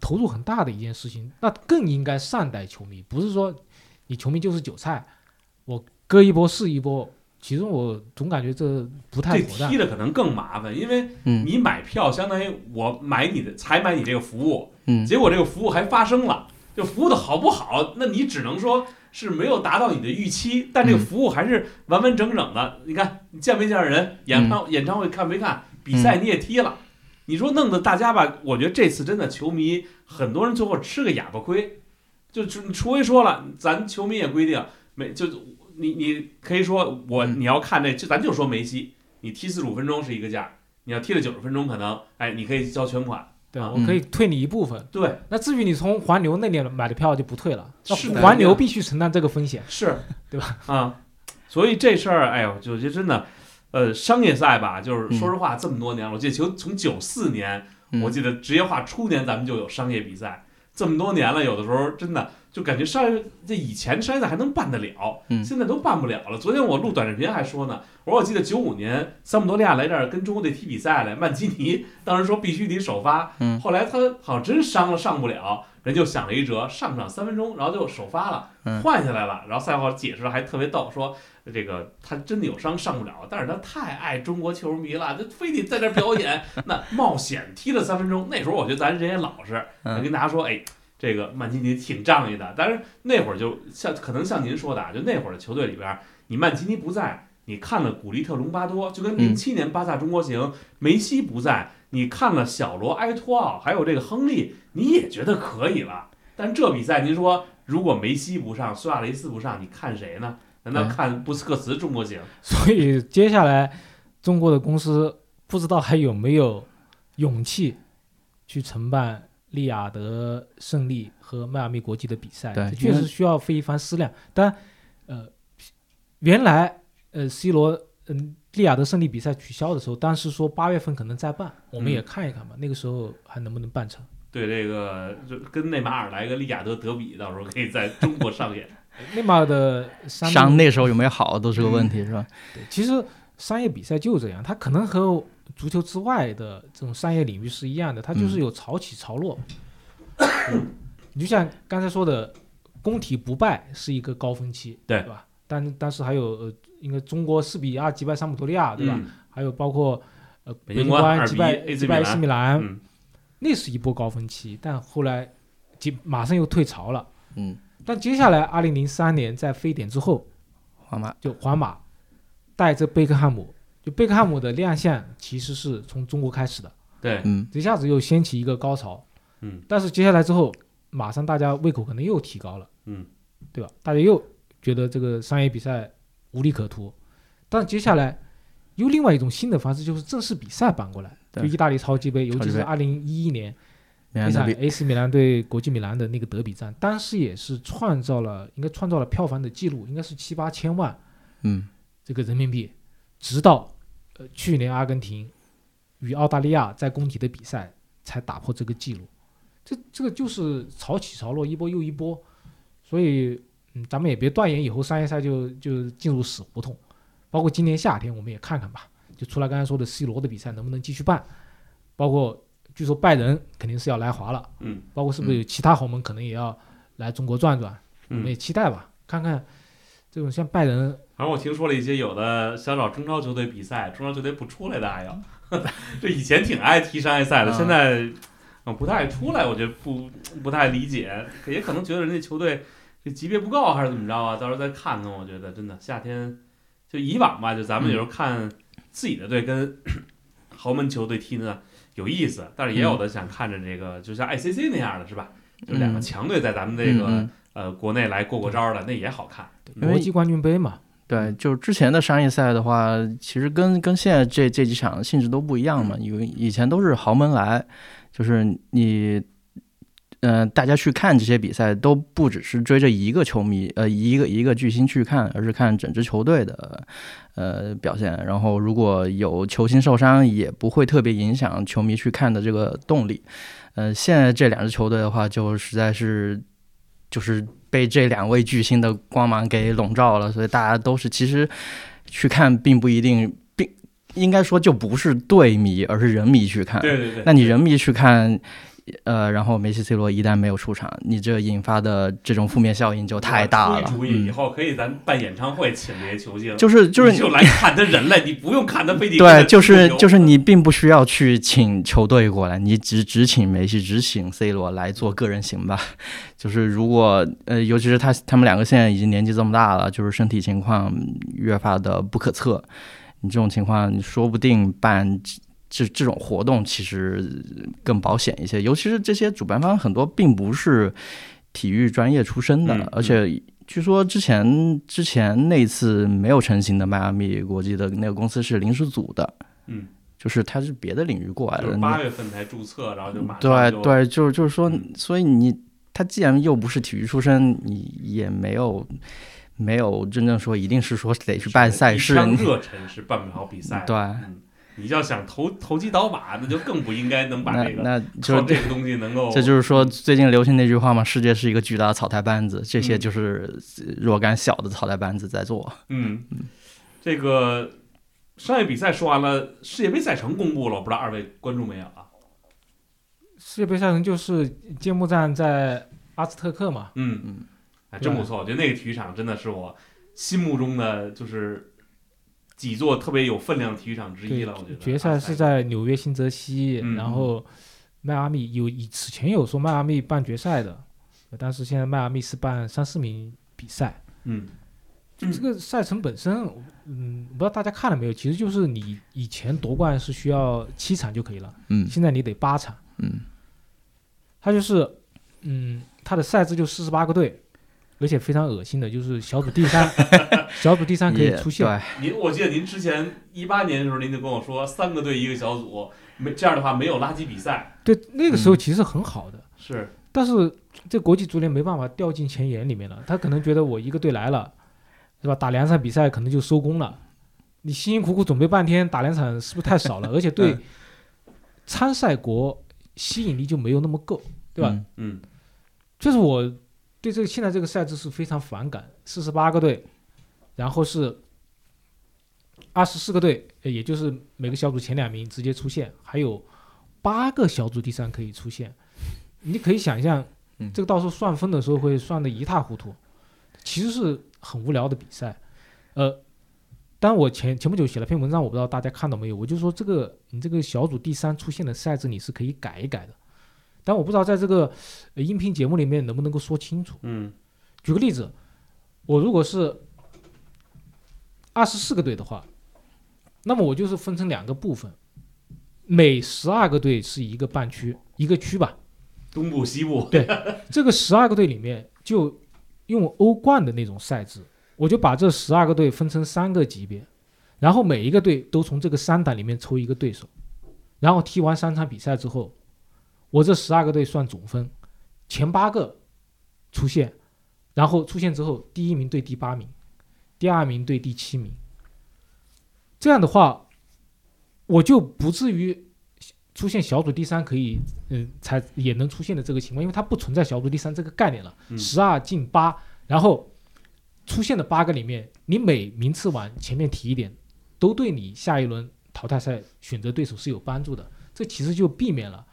投入很大的一件事情。那更应该善待球迷，不是说你球迷就是韭菜，我割一波是一波。其实我总感觉这不太这妥当踢。的可能更麻烦，因为嗯你买票相当于我买你的，才买你这个服务，嗯结果这个服务还发生了，就服务的好不好，那你只能说是没有达到你的预期，但这个嗯服务还是完完整整的。你看你见没见着人，演唱演唱会看没看，比赛你也踢了，你说弄得大家吧，我觉得这次真的球迷很多人最后吃个哑巴亏，就除除非说了，咱球迷也规定没就你你可以说我嗯你要看那就咱就说梅西，你踢四十五分钟是一个价，你要踢了九十分钟，可能哎你可以交全款。对吧？嗯我可以退你一部分。对，那至于你从黄牛那里买的票就不退了，那是的黄牛必须承担这个风险。是，对吧？啊，所以这事儿，哎呦，就就真的，呃，商业赛吧，就是嗯说实话，这么多年了，我记得球从九四年嗯我记得职业化初年咱们就有商业比赛，这么多年了，有的时候真的就感觉商业这以前商业赛还能办得了，嗯现在都办不了了。昨天我录短视频还说呢，我说我记得九五年桑普多利亚来这儿跟中国队踢比赛来，曼基尼当时说必须得首发，嗯后来他好像真伤了上不了，人就想了一辙，上场三分钟，然后就首发了，嗯换下来了。然后赛后解释还特别逗，说这个他真的有伤上不了，但是他太爱中国球迷了，就非得在这儿表演，那冒险踢了三分钟。那时候我觉得咱人也老实，嗯跟大家说，哎。这个曼奇尼挺仗义的，但是那会儿就像可能像您说的啊，就那会儿的球队里边儿，你曼奇尼不在，你看了古利特隆巴多，就跟零七年巴萨中国行，梅西不在，你看了小罗埃托奥，还有这个亨利，你也觉得可以了。但这比赛您说，如果梅西不上，苏亚雷斯不上，你看谁呢？难道看布斯克茨中国行？所以 接下来中国的公司不知道还有没有勇气去承办利雅得胜利和迈阿密国际的比赛，对这确实需要费一番思量。但呃，原来呃 C 罗嗯利雅得胜利比赛取消的时候，当时说八月份可能再办，我们嗯也看一看吧，那个时候还能不能办成？对这个，就跟内马尔来个利雅得德比，到时候可以在中国上演。内马尔的伤伤那时候有没有好都是个问题，是吧？对，其实商业比赛就这样，他可能和足球之外的这种商业领域是一样的，它就是嗯有潮起潮落。你就像刚才说的，工体不败是一个高峰期，对吧？但但是还有呃，应该中国四比二击败桑普多利亚，对吧？嗯还有包括呃北北京京国安2比国安击败击败 AC 米兰，嗯，那是一波高峰期，但后来就马上又退潮了。嗯，但接下来，二零零三年在非典之后，皇马，就皇马带着贝克汉姆，就贝克汉姆的亮相其实是从中国开始的，对，嗯一下子又掀起一个高潮。嗯，但是接下来之后，马上大家胃口可能又提高了，嗯，对吧？大家又觉得这个商业比赛无利可图，但接下来又另外一种新的方式，就是正式比赛搬过来，就意大利超级杯，尤其是二零一一年那场，AC 米兰对国际米兰的那个德比战，当时也是创造了应该创造了票房的记录，应该是七八千万。嗯这个人民币，直到呃去年阿根廷与澳大利亚在工体的比赛才打破这个记录。这这个就是潮起潮落，一波又一波，所以嗯，咱们也别断言以后商业赛就就进入死胡同。包括今年夏天我们也看看吧，就除了刚才说的 C 罗的比赛能不能继续办，包括据说拜仁肯定是要来华了，嗯，包括是不是有其他豪门可能也要来中国转转，我们嗯也期待吧，看看这种像拜仁反正我听说了一些，有的想找中超球队比赛，中超球队不出来的还有。这以前挺爱踢商业赛的，啊现在嗯不太爱出来，我觉得不不太理解，也可能觉得人家球队这级别不够，还是怎么着啊？到时候再看看。我觉得真的夏天就以往吧，就咱们有时候看自己的队跟 豪门球队踢呢有意思，但是也有的想看着这个，就像 ICC 那样的是吧？就两个嗯强队在咱们这个、呃国内来过过招的，那也好看。国际冠军杯嘛，对，就是之前的商业赛的话，其实跟跟现在这这几场性质都不一样嘛。因为以前都是豪门来，就是你，呃，大家去看这些比赛都不只是追着一个球迷，呃，一个一个巨星去看，而是看整支球队的呃表现。然后如果有球星受伤，也不会特别影响球迷去看的这个动力。呃，现在这两支球队的话，就实在是就是被这两位巨星的光芒给笼罩了，所以大家都是其实去看，并不一定，并应该说就不是队迷，而是人迷去看。对对对，那你人迷去看，呃，然后梅西、C 罗一旦没有出场，你这引发的这种负面效应就太大了。我出一主意，以嗯，后可以咱办演唱会，请这些球星，就是就是你就来看他人来，你不用看他非得。对，就是就是你并不需要去请球队过来，你只只请梅西，只请 C 罗来做个人行吧。就是如果呃，尤其是他他们两个现在已经年纪这么大了，就是身体情况越发的不可测，你这种情况，你说不定办这这种活动其实更保险一些。尤其是这些主办方很多并不是体育专业出身的，嗯而且据说之前之前那次没有成型的迈阿密国际的那个公司是临时组的，嗯，就是他是别的领域过来的。你八月份才注册，然后就马上就，对对，就是就是说嗯，所以你他既然又不是体育出身，你也没有没有真正说一定是说得去办赛事，热忱是办不了比赛。对嗯，你要想投投机倒把，那就更不应该能把这个那那就这个东西能够，这就是说最近流行那句话嘛，世界是一个巨大的草台班子，这些嗯。就是若干小的草台班子在做。嗯，这个商业比赛说完了，世界杯赛程公布了，我不知道二位关注没有啊？世界杯赛程就是揭幕战在阿兹特克嘛，嗯。嗯，哎，真不错，我觉得那个体育场真的是我心目中的就是几座特别有分量的体育场之一了。我觉得决赛是在纽约新泽西，嗯然后迈阿密有以此前有说迈阿密办决赛的，但是现在迈阿密是办三四名比赛。嗯就这个赛程本身，嗯，不知道大家看了没有？其实就是你以前夺冠是需要七场就可以了，嗯现在你得八场。嗯它就是，嗯，它的赛制就四十八个队，而且非常恶心的，就是小组第三，小组第三可以出线。对，您我记得您之前一八年的时候，您就跟我说三个队一个小组，没这样的话没有垃圾比赛。对，那个时候其实很好的，是，但是这国际足联没办法掉进前沿里面了，他可能觉得我一个队来了，是吧？打两场比赛可能就收工了，你辛辛苦苦准备半天打两场是不是太少了？而且对嗯参赛国吸引力就没有那么够，对吧？嗯嗯就是我对这个现在这个赛制是非常反感，四十八个队，然后是二十四个队，呃也就是每个小组前两名直接出线，还有八个小组第三可以出线。你可以想象嗯，这个到时候算分的时候会算的一塌糊涂，其实是很无聊的比赛。呃，但我前前不久写了篇文章，我不知道大家看到没有，我就说这个你这个小组第三出现的赛制你是可以改一改的，但我不知道在这个呃音频节目里面能不能够说清楚。嗯举个例子，我如果是二十四个队的话，那么我就是分成两个部分，每十二个队是一个半区，一个区吧。东部西部。对这个十二个队里面就用欧冠的那种赛制，我就把这十二个队分成三个级别，然后每一个队都从这个三档里面抽一个对手，然后踢完三场比赛之后，我这十二个队算总分，前八个出现，然后出现之后，第一名对第八名，第二名对第七名，这样的话，我就不至于出现小组第三可以嗯，才也能出现的这个情况，因为它不存在小组第三这个概念了。嗯十二进八，然后出现的八个里面，你每名次往前面提一点，都对你下一轮淘汰赛选择对手是有帮助的。这其实就避免了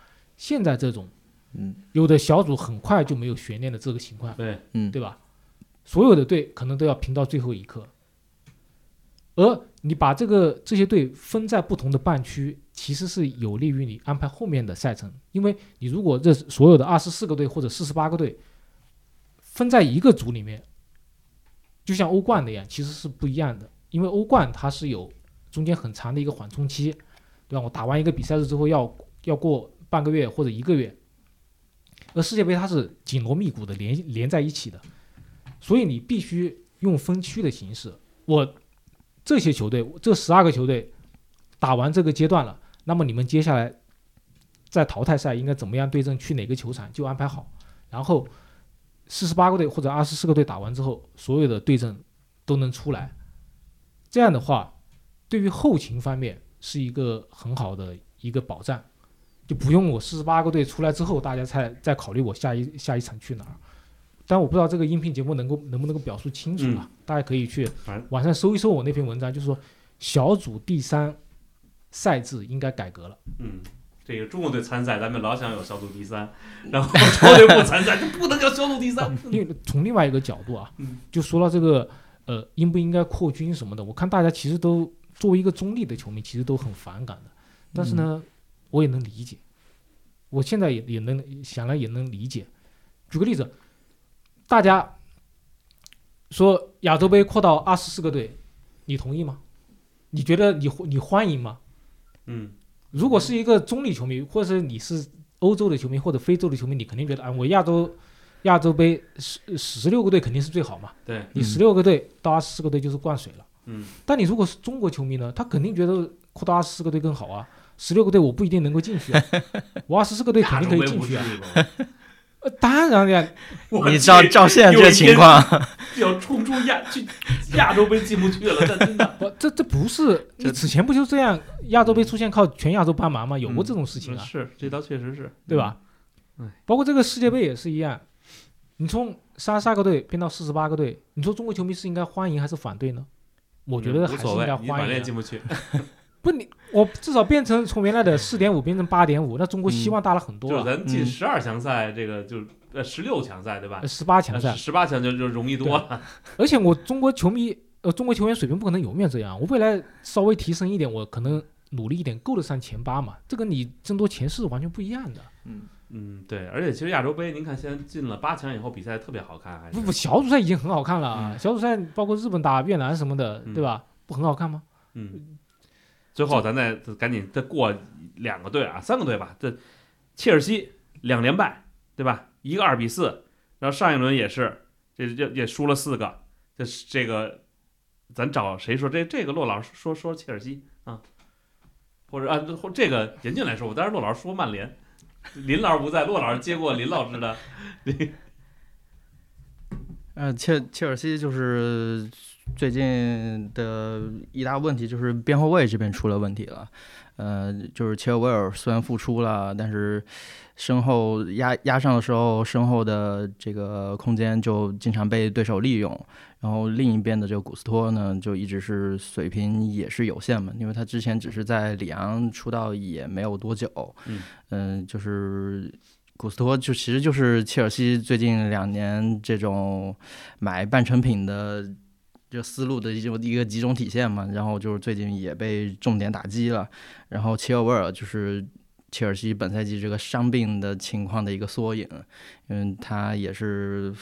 现在这种嗯。有的小组很快就没有悬念的这个情况，对，嗯。对吧？所有的队可能都要拼到最后一刻，而你把这个这些队分在不同的半区，其实是有利于你安排后面的赛程，因为你如果这所有的二十四个队或者四十八个队分在一个组里面，就像欧冠那样，其实是不一样的，因为欧冠它是有中间很长的一个缓冲期，对吧？我打完一个比赛日之后要要过半个月或者一个月，而世界杯它是紧锣密鼓的连连在一起的，所以你必须用分区的形式。我这些球队，这十二个球队打完这个阶段了，那么你们接下来在淘汰赛应该怎么样对阵，去哪个球场就安排好。然后四十八个队或者二十四个队打完之后，所有的对阵都能出来。这样的话，对于后勤方面是一个很好的一个保障，就不用我四十八个队出来之后，大家才再考虑我下一下一场去哪儿。但我不知道这个音频节目能够能不能够表述清楚啊？大家可以去网上搜一搜我那篇文章，就是说小组第三赛制应该改革了。嗯，这个中国队参赛，咱们老想有小组第三，然后中国队不参赛就不能叫小组第三。因为从另外一个角度啊嗯，就说到这个呃应不应该扩军什么的，我看大家其实都作为一个中立的球迷，其实都很反感的。但是呢，我也能理解，我现在也也能想来也能理解。举个例子，大家说亚洲杯扩到二十四个队，你同意吗？你觉得你你欢迎吗？嗯如果是一个中立球迷，或者是你是欧洲的球迷或者非洲的球迷，你肯定觉得啊，我亚洲亚洲杯十十六个队肯定是最好嘛，对，你嗯十六个队到二十四个队就是灌水了。嗯但你如果是中国球迷呢，他肯定觉得扩到二十四个队更好啊，十六个队我不一定能够进去啊，我二十四个队肯定可以进去啊。啊！呃，当然呀，你照照现在这情况，要冲出亚去亚洲杯进不去了，这真的不，这这不是 你此前不就这样？亚洲杯出现靠全亚洲帮忙吗？有过这种事情啊，是这倒确实是，对吧？嗯，包括这个世界杯也是一样，你从三十二个队变到四十八个队，你说中国球迷是应该欢迎还是反对呢？我觉得还是应该欢迎的。反正进不去，不，你我至少变成从原来的四点五变成八点五，那中国希望大了很多就是了。咱进嗯十二强赛，这个就呃十六强赛对吧？十八强赛，十八强就就容易多了，而且我中国球迷，呃，中国球员水平不可能永远这样。我未来稍微提升一点，我可能努力一点，够得上前八嘛。这跟你争夺前四是完全不一样的。嗯嗯，对，而且其实亚洲杯，您看现在进了八强以后，比赛特别好看，还是不不，小组赛已经很好看了啊，嗯小组赛包括日本打越南什么的，嗯对吧？不很好看吗？嗯，最后咱再赶紧再过两个队啊，三个队吧。这切尔西两连败，对吧？一个二比四，然后上一轮也是，这这也输了四个。这是这个，咱找谁说？这这个骆老师说说切尔西啊，或者啊，或这个严峻来说，我当时骆老师说曼联，林老师不在，骆老师接过林老师的。呃，切切尔西就是最近的一大问题就是边后卫这边出了问题了。呃，就是切尔维尔虽然复出了，但是身后压压上的时候，身后的这个空间就经常被对手利用。然后另一边的这个古斯托呢，就一直是水平也是有限嘛，因为他之前只是在里昂出道也没有多久。嗯嗯、就是古斯托就其实就是切尔西最近两年这种买半成品的这个思路的一种一个集中体现嘛，然后就是最近也被重点打击了，然后切尔维尔就是切尔西本赛季这个伤病的情况的一个缩影，因为他也是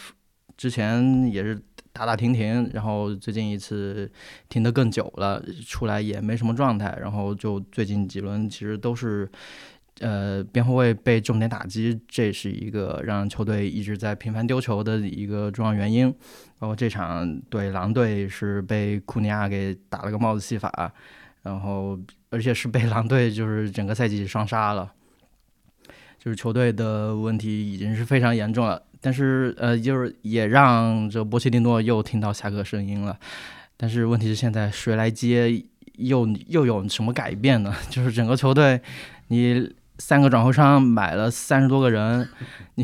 之前也是打打停停，然后最近一次停得更久了，出来也没什么状态，然后就最近几轮其实都是。呃，边后卫被重点打击，这是一个让球队一直在频繁丢球的一个重要原因。包括这场对狼队是被库尼亚给打了个帽子戏法，然后而且是被狼队就是整个赛季双杀了，就是球队的问题已经是非常严重了。但是呃，就是也让这波切蒂诺又听到下课声音了。但是问题是现在谁来接又又有什么改变呢？就是整个球队你。三个转会商买了三十多个人，你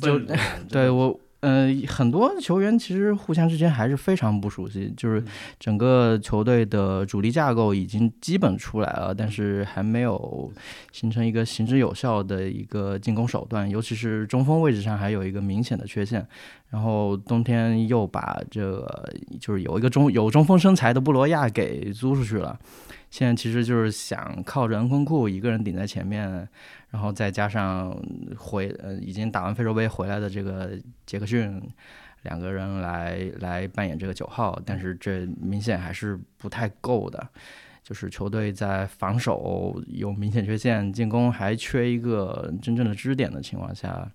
就 对我，呃，很多球员其实互相之间还是非常不熟悉，就是整个球队的主力架构已经基本出来了，但是还没有形成一个行之有效的一个进攻手段，尤其是中锋位置上还有一个明显的缺陷。然后冬天又把这个就是有一个中有中锋身材的布罗亚给租出去了。现在其实就是想靠着恩昆库一个人顶在前面，然后再加上回呃已经打完非洲杯回来的这个杰克逊，两个人来来扮演这个九号，但是这明显还是不太够的。就是球队在防守有明显缺陷，进攻还缺一个真正的支点的情况下，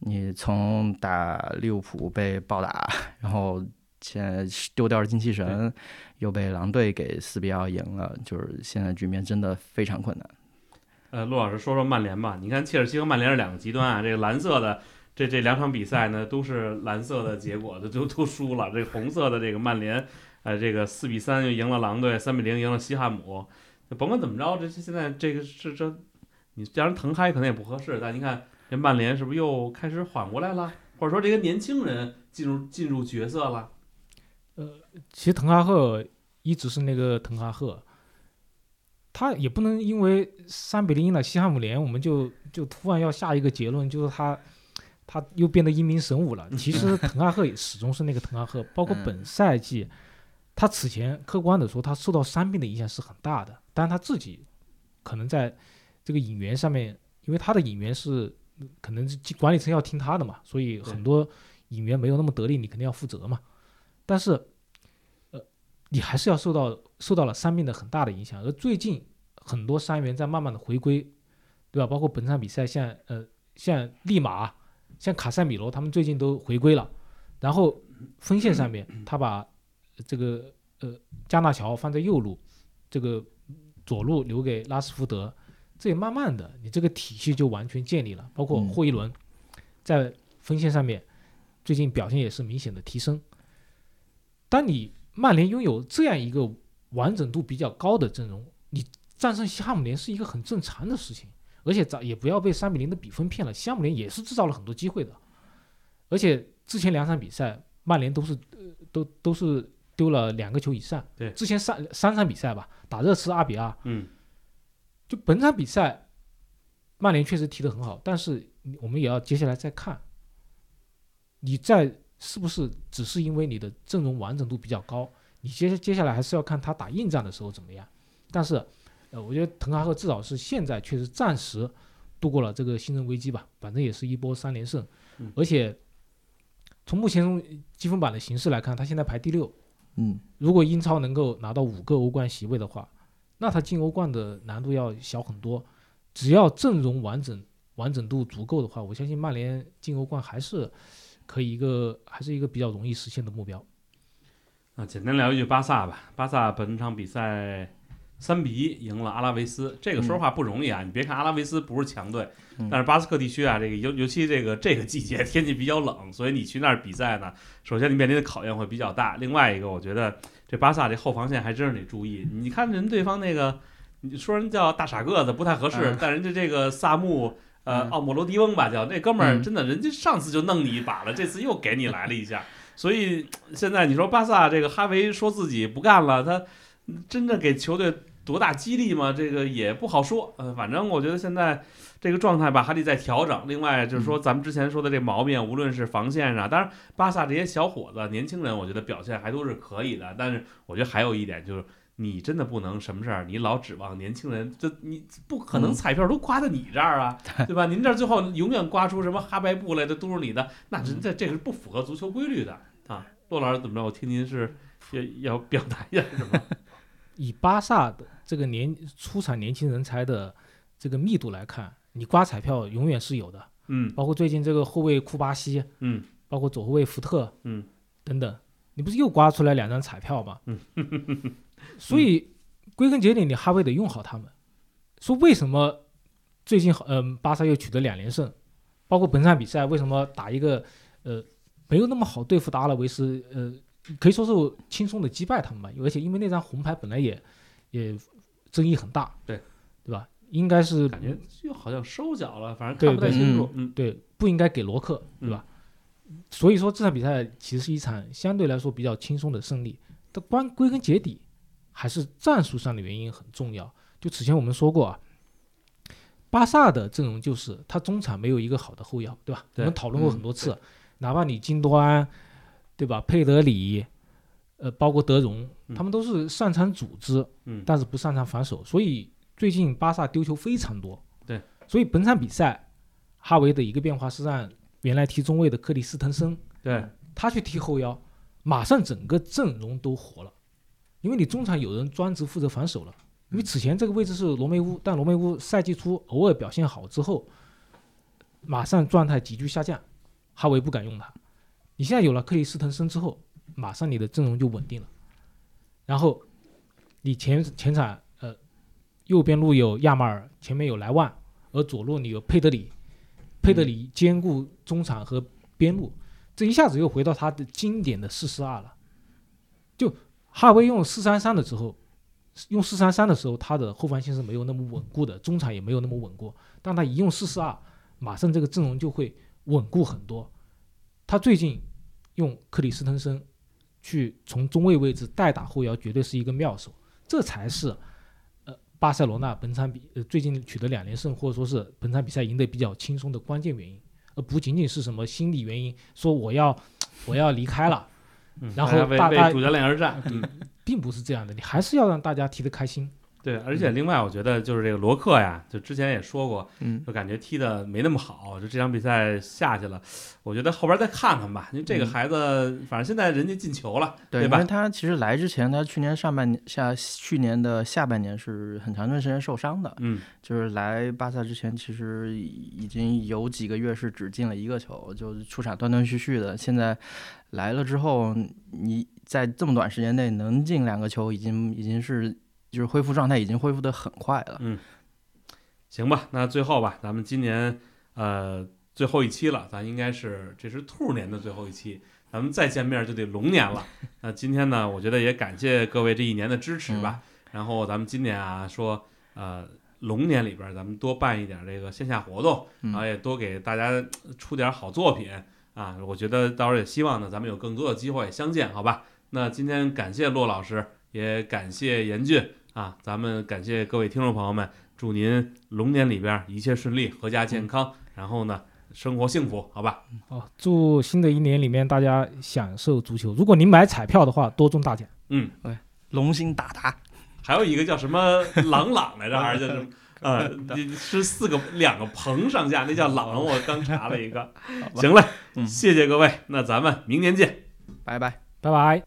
你从打利物浦被暴打，然后。现在丢掉了精气神，又被狼队给四比二赢了，就是现在局面真的非常困难。呃，陆老师说说曼联吧。你看切尔西和曼联是两个极端啊。这个蓝色的这这两场比赛呢，都是蓝色的结果，都都输了。这红色的这个曼联，呃，这个四比三又赢了狼队，三比零赢了西汉姆。甭管怎么着，这现在这个是这，你让人腾开可能也不合适。但你看这曼联是不是又开始缓过来了？或者说这个年轻人进入进入角色了？其实滕哈赫一直是那个滕哈赫，他也不能因为三比零赢了西汉姆联，我们就就突然要下一个结论，就是他他又变得英明神武了。其实 滕哈赫也始终是那个滕哈赫，包括本赛季，他此前客观的说，他受到伤病的影响是很大的，但是他自己可能在这个引援上面，因为他的引援是可能是管理层要听他的嘛，所以很多引援没有那么得力，你肯定要负责嘛。但是，呃，你还是要受到受到了伤病的很大的影响，而最近很多伤员在慢慢的回归，对吧？包括本场比赛，像呃像利马、像卡塞米罗，他们最近都回归了。然后锋线上面，他把这个呃加纳乔放在右路，这个左路留给拉斯福德，这也慢慢的，你这个体系就完全建立了。包括霍伊伦在锋线上面，最近表现也是明显的提升。当你曼联拥有这样一个完整度比较高的阵容，你战胜西汉姆联是一个很正常的事情。而且咱也不要被三比零的比分骗了，西汉姆联也是制造了很多机会的。而且之前两场比赛，曼联都是呃都都是丢了两个球以上。对之前三三场比赛吧，打热刺二比二，嗯，就本场比赛，曼联确实踢得很好，但是我们也要接下来再看，你在是不是只是因为你的阵容完整度比较高，你接接下来还是要看他打硬仗的时候怎么样。但是，呃，我觉得滕哈赫至少是现在确实暂时度过了这个新人危机吧，反正也是一波三连胜，嗯而且从目前积分榜的形势来看，他现在排第六，嗯，如果英超能够拿到五个欧冠席位的话，那他进欧冠的难度要小很多。只要阵容完整、完整度足够的话，我相信曼联进欧冠还是可以一个，还是一个比较容易实现的目标。啊，简单聊一句巴萨吧。巴萨本场比赛三比一赢了阿拉维斯，这个说实话不容易啊。你别看阿拉维斯不是强队，嗯但是巴斯克地区啊，这个尤尤其这个这个季节天气比较冷，所以你去那儿比赛呢，首先你面临的考验会比较大。另外一个，我觉得这巴萨这后防线还真是得注意。你看人对方那个，你说人叫大傻个子不太合适，嗯但人家这个萨穆。呃，嗯奥莫罗迪翁吧，叫那哥们儿，嗯真的，人家上次就弄你一把了，这次又给你来了一下，所以现在你说巴萨这个哈维说自己不干了，他真的给球队多大激励吗？这个也不好说。呃，反正我觉得现在这个状态吧，还得再调整。另外就是说，咱们之前说的这毛病，无论是防线上，当然巴萨这些小伙子、年轻人，我觉得表现还都是可以的。但是我觉得还有一点就是。你真的不能什么事儿，你老指望年轻人，这你不可能嗯彩票都刮到你这儿啊，对吧？您这儿最后永远刮出什么哈白布来的都是你的，那这这这个是不符合足球规律的啊。骆老师怎么着？我听您是要要表达一下什么？以巴萨的这个年出产年轻人才的这个密度来看，你刮彩票永远是有的。嗯包括最近这个后卫库巴西，嗯包括左后卫福特，嗯，等等，你不是又刮出来两张彩票吗？嗯，所以归根结底，你哈维得用好他们。说为什么最近嗯、巴萨又取得两连胜，包括本场比赛为什么打一个呃没有那么好对付的阿拉维斯，呃可以说是轻松的击败他们吧，而且因为那张红牌本来也也争议很大，对对吧？应该是感觉就好像收脚了，反正看不太清楚。嗯对，不应该给罗克，对吧？所以说这场比赛其实是一场相对来说比较轻松的胜利。但关归根结底，还是战术上的原因很重要。就此前我们说过啊，巴萨的阵容就是他中场没有一个好的后腰，对吧？对我们讨论过很嗯多次，哪怕你金多安，对吧？佩德里，呃，包括德容，嗯他们都是擅长组织，嗯但是不擅长防守，所以最近巴萨丢球非常多。对，所以本场比赛，哈维的一个变化是让原来踢中卫的克里斯滕森对，他去踢后腰，马上整个阵容都活了，因为你中场有人专职负责防守了。因为此前这个位置是罗梅乌，但罗梅乌赛季初偶尔表现好之后，马上状态急剧下降，哈维不敢用他。你现在有了克里斯滕森之后，马上你的阵容就稳定了。然后你前前场呃右边路有亚马尔，前面有莱万，而左路你有佩德里，佩德里兼顾中场和边路，这一下子又回到他的经典的四四二了。就哈维用四三三的时候，用四三三的时候，他的后防线是没有那么稳固的，中场也没有那么稳固。但他一用四四二，马上这个阵容就会稳固很多。他最近用克里斯滕森去从中卫位置代打后腰，绝对是一个妙手。这才是呃巴塞罗那本场比呃最近取得两连胜，或者说是本场比赛赢得比较轻松的关键原因，而不仅仅是什么心理原因，说我要我要离开了，嗯然后大家为为主教练而战。嗯，并不是这样的，你还是要让大家踢得开心。对，而且另外我觉得就是这个罗克呀，就之前也说过，嗯就感觉踢的没那么好，就这场比赛下去了，我觉得后边再看看吧。因为这个嗯孩子，反正现在人家进球了，对，因吧为？他其实来之前，他去年上半年下去年的下半年是很长一段时间受伤的，嗯，就是来巴萨之前，其实已经有几个月是只进了一个球，就出场断断续续的。现在来了之后，你在这么短时间内能进两个球，已经已经是就是恢复状态已经恢复的很快了。嗯行吧，那最后吧，咱们今年呃最后一期了，咱应该是这是兔年的最后一期，咱们再见面就得龙年了。那今天呢，我觉得也感谢各位这一年的支持吧。然后咱们今年啊，说呃龙年里边儿咱们多办一点这个线下活动，嗯然后也多给大家出点好作品啊。我觉得到时候也希望呢，咱们有更多的机会相见，好吧？那今天感谢骆老师，也感谢严俊啊，咱们感谢各位听众朋友们，祝您龙年里边儿一切顺利，阖家健康，然后呢生活幸福，好吧？哦，祝新的一年里面大家享受足球。如果您买彩票的话，多中大奖。嗯，龙兴大达，还有一个叫什么 朗朗来着，还是叫什么？呃，是四个两个棚上下，那叫朗，我刚查了一个。行嘞，嗯谢谢各位，那咱们明年见。拜拜。拜拜。